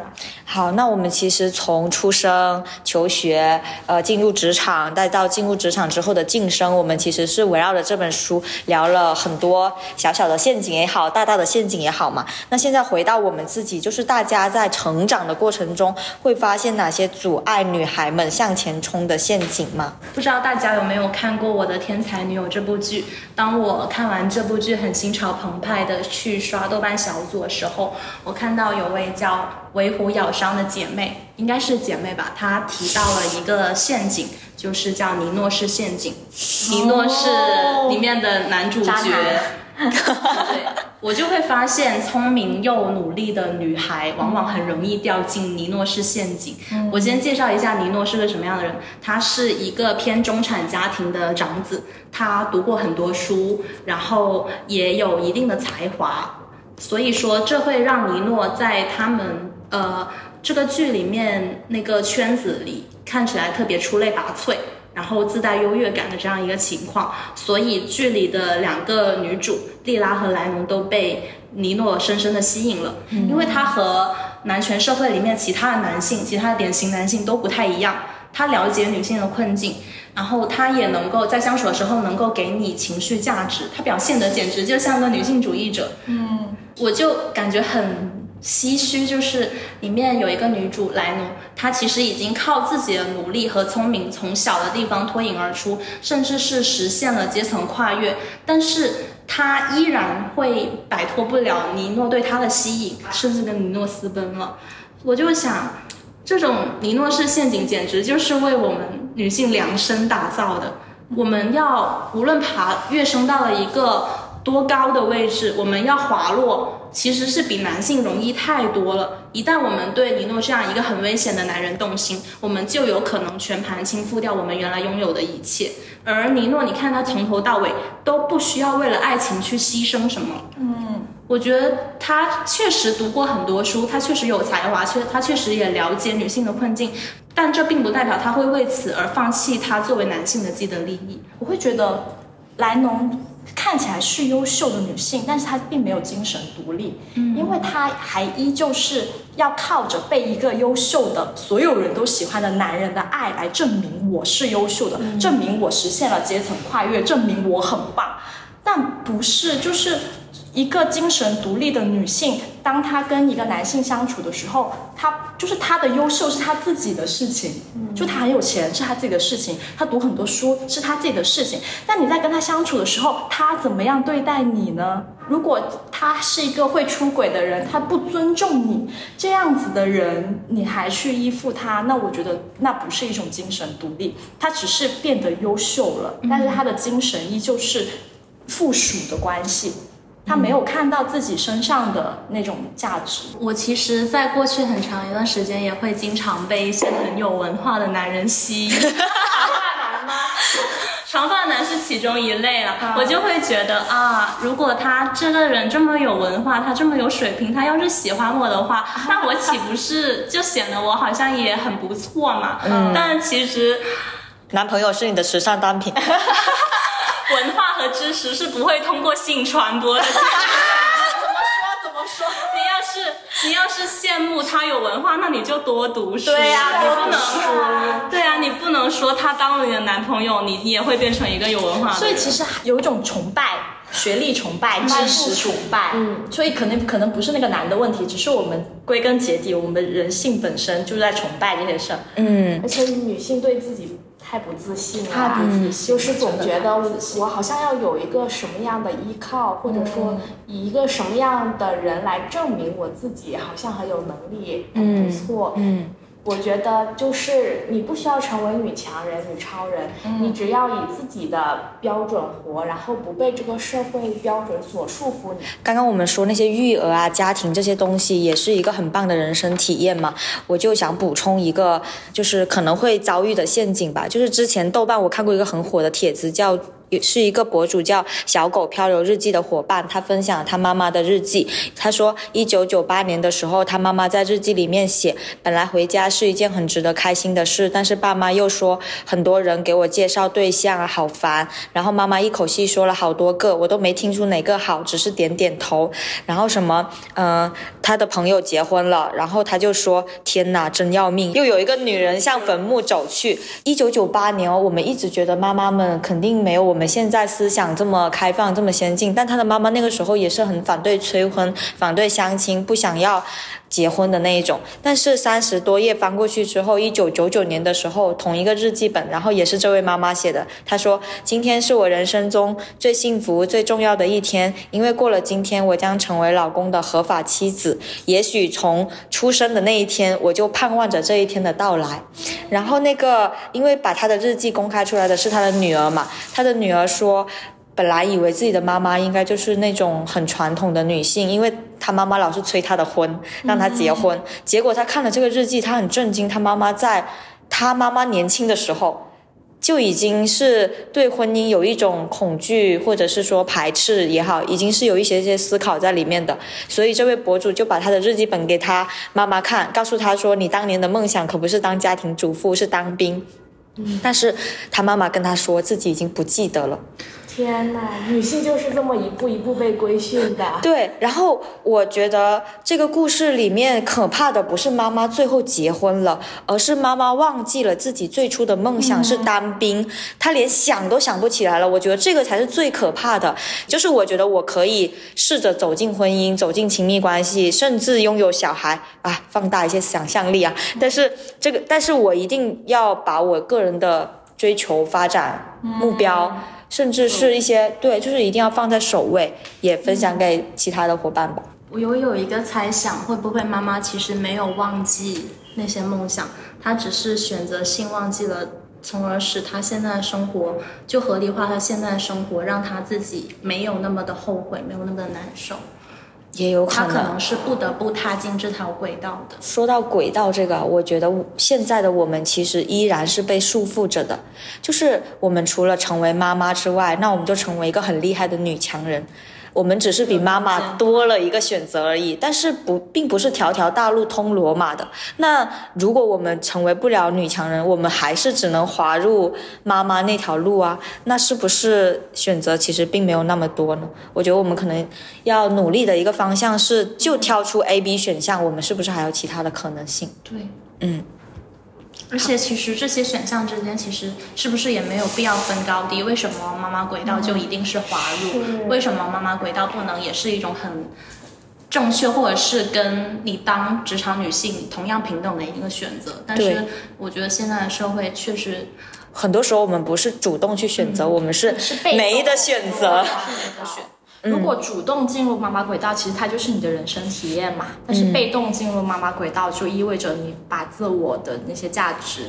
好，那我们其实从出生、求学，呃，进入职场，再到进入职场之后的晋升，我们其实是围绕着这本书聊了很多小小的陷阱也好，大大的陷阱也好嘛。那现在回到我们自己，就是大家在成长的过程中，会发现哪些阻碍女孩们向前冲的陷阱吗？不知道大家有没有看过《我的天才女友》这部剧？当我看完这部剧，很心潮澎湃的去刷豆瓣小组的时候，我看到有位叫。为虎咬伤的姐妹应该是姐妹吧？她提到了一个陷阱，就是叫尼诺式陷阱。尼诺是里面的男主角。对，我就会发现，聪明又努力的女孩往往很容易掉进尼诺式陷阱。我先介绍一下尼诺是个什么样的人。他是一个偏中产家庭的长子，他读过很多书，然后也有一定的才华，所以说这会让尼诺在他们。呃，这个剧里面那个圈子里看起来特别出类拔萃，然后自带优越感的这样一个情况，所以剧里的两个女主莉拉和莱农都被尼诺深深的吸引了，因为他和男权社会里面其他的男性，其他的典型男性都不太一样，他了解女性的困境，然后他也能够在相处的时候能够给你情绪价值，他表现的简直就像个女性主义者。嗯，我就感觉很唏嘘，就是里面有一个女主莱农，她其实已经靠自己的努力和聪明从小的地方脱颖而出，甚至是实现了阶层跨越，但是她依然会摆脱不了尼诺对她的吸引，甚至跟尼诺私奔了。我就想，这种尼诺式陷阱简直就是为我们女性量身打造的。我们要无论爬跃升到了一个多高的位置，我们要滑落，其实是比男性容易太多了。一旦我们对尼诺这样一个很危险的男人动心，我们就有可能全盘倾覆掉我们原来拥有的一切。而尼诺，你看他从头到尾都不需要为了爱情去牺牲什么。嗯，我觉得他确实读过很多书，他确实有才华，确他确实也了解女性的困境，但这并不代表他会为此而放弃他作为男性的既得利益。我会觉得莱农看起来是优秀的女性，但是她并没有精神独立，嗯，因为她还依旧是要靠着被一个优秀的、所有人都喜欢的男人的爱来证明我是优秀的，证明我实现了阶层跨越，证明我很棒。但不是，就是一个精神独立的女性，当他跟一个男性相处的时候，他就是他的优秀是他自己的事情，就他很有钱是他自己的事情，他读很多书是他自己的事情。但你在跟他相处的时候，他怎么样对待你呢？如果他是一个会出轨的人，他不尊重你这样子的人，你还去依附他，那我觉得那不是一种精神独立，他只是变得优秀了，但是他的精神依旧是附属的关系，他没有看到自己身上的那种价值。我其实，在过去很长一段时间，也会经常被一些很有文化的男人吸引。[laughs] 长发男吗？长发男是其中一类了。我就会觉得啊，如果他这个人这么有文化，他这么有水平，他要是喜欢我的话，那我岂不是就显得我好像也很不错嘛？嗯。但其实，男朋友是你的时尚单品。[laughs] 文化和知识是不会通过性传播的。怎么说？怎么说？你要是你要是羡慕他有文化，那你就多读书。对呀你不能说对啊，你不能说他当了你的男朋友，你你也会变成一个有文化的人。所以其实有一种崇拜，学历崇拜、知识崇拜，嗯，所以可能可能不是那个男的问题，只是我们归根结底，我们人性本身就在崇拜这些事儿。嗯而且女性对自己太不自信了，太不自信。就是总觉得我我好像要有一个什么样的依靠，或者说以一个什么样的人来证明我自己好像很有能力，很不错。嗯我觉得就是你不需要成为女强人、女超人，你只要以自己的标准活，然后不被这个社会标准所束缚你。刚刚我们说那些育儿啊、家庭这些东西，也是一个很棒的人生体验嘛。我就想补充一个，就是可能会遭遇的陷阱吧。就是之前豆瓣我看过一个很火的帖子，叫也是一个博主叫小狗漂流日记的伙伴，他分享他妈妈的日记。他说，一九九八年的时候，他妈妈在日记里面写，本来回家是一件很值得开心的事，但是爸妈又说很多人给我介绍对象啊，好烦。然后妈妈一口气说了好多个，我都没听出哪个好，只是点点头。然后什么，嗯、他的朋友结婚了，然后他就说：“天哪，真要命！”又有一个女人向坟墓走去。一九九八年哦，我们一直觉得妈妈们肯定没有我们我们现在思想这么开放、这么先进，但他的妈妈那个时候也是很反对催婚、反对相亲，不想要结婚的那一种。但是三十多页翻过去之后，一九九九年的时候，同一个日记本，然后也是这位妈妈写的。她说：“今天是我人生中最幸福、最重要的一天，因为过了今天，我将成为老公的合法妻子。也许从出生的那一天，我就盼望着这一天的到来。”然后那个，因为把她的日记公开出来的是她的女儿嘛，她的女儿说。本来以为自己的妈妈应该就是那种很传统的女性，因为她妈妈老是催她的婚，让她结婚。结果她看了这个日记，她很震惊，她妈妈在她妈妈年轻的时候就已经是对婚姻有一种恐惧，或者是说排斥也好，已经是有一些些思考在里面的。所以这位博主就把她的日记本给她妈妈看，告诉她说：“你当年的梦想可不是当家庭主妇，是当兵。”但是她妈妈跟她说自己已经不记得了。天呐，女性就是这么一步一步被规训的。对，然后我觉得这个故事里面可怕的不是妈妈最后结婚了，而是妈妈忘记了自己最初的梦想是当兵，她连想都想不起来了。我觉得这个才是最可怕的。就是我觉得我可以试着走进婚姻，走进亲密关系，甚至拥有小孩啊，放大一些想象力啊。但是这个，但是我一定要把我个人的追求、发展目标。甚至是一些对，就是一定要放在首位，也分享给其他的伙伴吧。我有有一个猜想，会不会妈妈其实没有忘记那些梦想，她只是选择性忘记了，从而使她现在的生活就合理化她现在的生活，让她自己没有那么的后悔，没有那么的难受。也有可能，他可能是不得不踏进这条轨道的。说到轨道这个，我觉得现在的我们其实依然是被束缚着的。就是我们除了成为妈妈之外，那我们就成为一个很厉害的女强人。我们只是比妈妈多了一个选择而已，但是不，并不是条条大路通罗马的。那如果我们成为不了女强人，我们还是只能滑入妈妈那条路啊？那是不是选择其实并没有那么多呢？我觉得我们可能要努力的一个方向是，就挑出 A、B 选项，我们是不是还有其他的可能性？对，嗯。而且其实这些选项之间，其实是不是也没有必要分高低？为什么妈妈轨道就一定是滑入？为什么妈妈轨道不能也是一种很正确，或者是跟你当职场女性同样平等的一个选择？但是我觉得现在的社会确实，很多时候我们不是主动去选择，我们是没得选择。如果主动进入妈妈轨道，其实它就是你的人生体验嘛。但是被动进入妈妈轨道，就意味着你把自我的那些价值。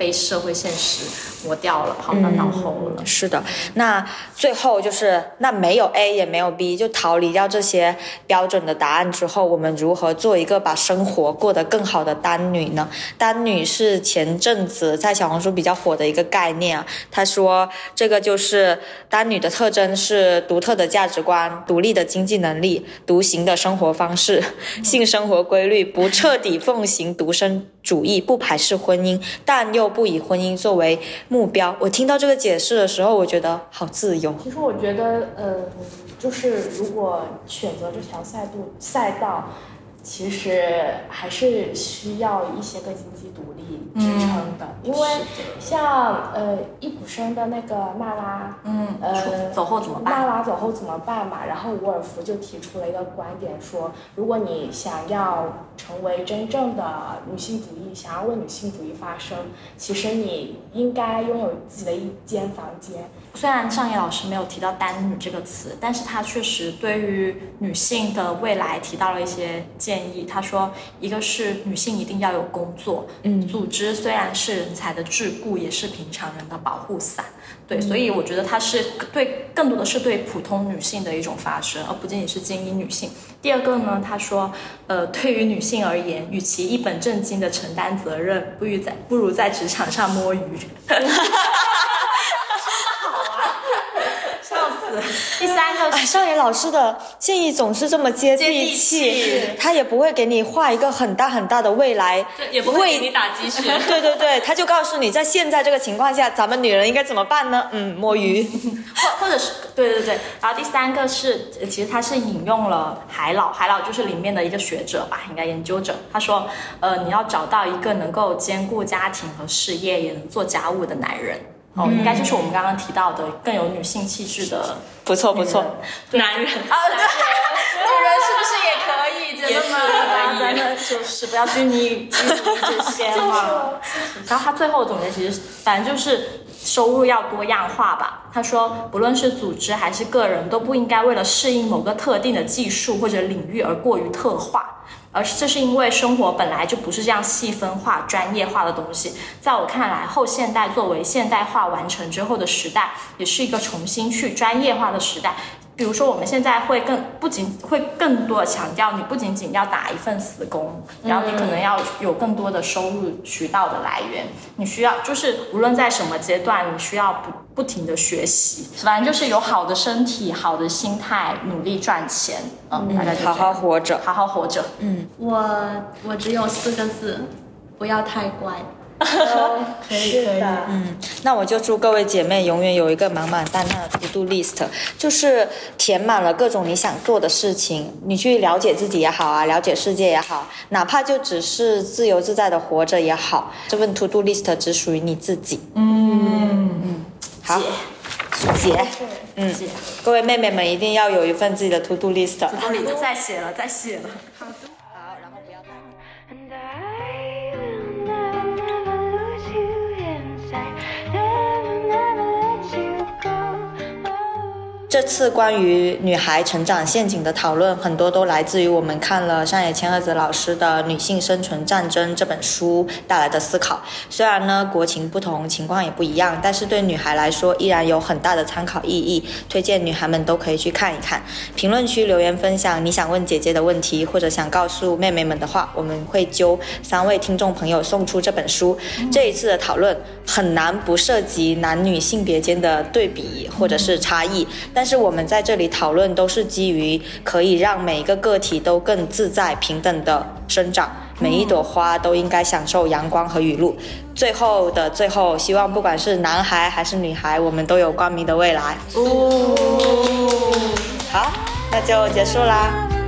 被社会现实磨掉了，抛到脑后了。是的，那最后就是那没有 A 也没有 B，就逃离掉这些标准的答案之后，我们如何做一个把生活过得更好的单女呢？单女是前阵子在小红书比较火的一个概念啊。他说这个就是单女的特征是独特的价值观、独立的经济能力、独行的生活方式、[laughs] 性生活规律，不彻底奉行独身主义，不排斥婚姻，但又。不以婚姻作为目标，我听到这个解释的时候，我觉得好自由。其实我觉得，呃，就是如果选择这条赛道赛道。其实还是需要一些个经济独立支撑的，因为像呃易卜生的那个娜拉，嗯，呃走后怎么办？娜拉走后怎么办嘛？然后伍尔夫就提出了一个观点，说如果你想要成为真正的女性主义，想要为女性主义发声，其实你应该拥有自己的一间房间。虽然上野老师没有提到“单女”这个词，但是他确实对于女性的未来提到了一些建议。他说，一个是女性一定要有工作，嗯，组织虽然是人才的桎梏，也是平常人的保护伞。对，所以我觉得它是对更多的是对普通女性的一种发声，而不仅仅是精英女性。第二个呢，他说，呃，对于女性而言，与其一本正经的承担责任，不如在不如在职场上摸鱼。[laughs] [laughs] 第三个，少爷老师的建议总是这么接地气，他也不会给你画一个很大很大的未来，也不会给你打鸡血。[laughs] 对对对，他就告诉你，在现在这个情况下，咱们女人应该怎么办呢？嗯，摸鱼，[laughs] 或或者是对对对。然后第三个是，其实他是引用了海老，海老就是里面的一个学者吧，应该研究者。他说，呃，你要找到一个能够兼顾家庭和事业，也能做家务的男人。哦，应该就是我们刚刚提到的更有女性气质的，不错不错，男人啊，女 [laughs] 人是不是也可以？真的吗？真的就是不要拘泥拘泥这些嘛。[laughs] 然后他最后总结，其实反正就是收入要多样化吧。他说，不论是组织还是个人，都不应该为了适应某个特定的技术或者领域而过于特化。而是这是因为生活本来就不是这样细分化、专业化的东西。在我看来，后现代作为现代化完成之后的时代，也是一个重新去专业化的时代。比如说，我们现在会更不仅会更多的强调，你不仅仅要打一份死工，然后你可能要有更多的收入渠道的来源。你需要就是无论在什么阶段，你需要不不停的学习，反正就是有好的身体、好的心态，努力赚钱，嗯，大概好好活着，好好活着。嗯，我我只有四个字，不要太乖。[laughs] 可以可以，嗯，那我就祝各位姐妹永远有一个满满当当的 to do list，就是填满了各种你想做的事情，你去了解自己也好啊，了解世界也好，哪怕就只是自由自在的活着也好，这份 to do list 只属于你自己。嗯嗯，好，姐，嗯，各位妹妹们一定要有一份自己的 to do list。这里再写了再写了。这次关于女孩成长陷阱的讨论，很多都来自于我们看了上野千鹤子老师的《女性生存战争》这本书带来的思考。虽然呢国情不同，情况也不一样，但是对女孩来说依然有很大的参考意义。推荐女孩们都可以去看一看。评论区留言分享你想问姐姐的问题，或者想告诉妹妹们的话，我们会揪三位听众朋友送出这本书。这一次的讨论很难不涉及男女性别间的对比或者是差异，是我们在这里讨论都是基于可以让每一个个体都更自在平等的生长，每一朵花都应该享受阳光和雨露。最后的最后，希望不管是男孩还是女孩，我们都有光明的未来。好，那就结束啦。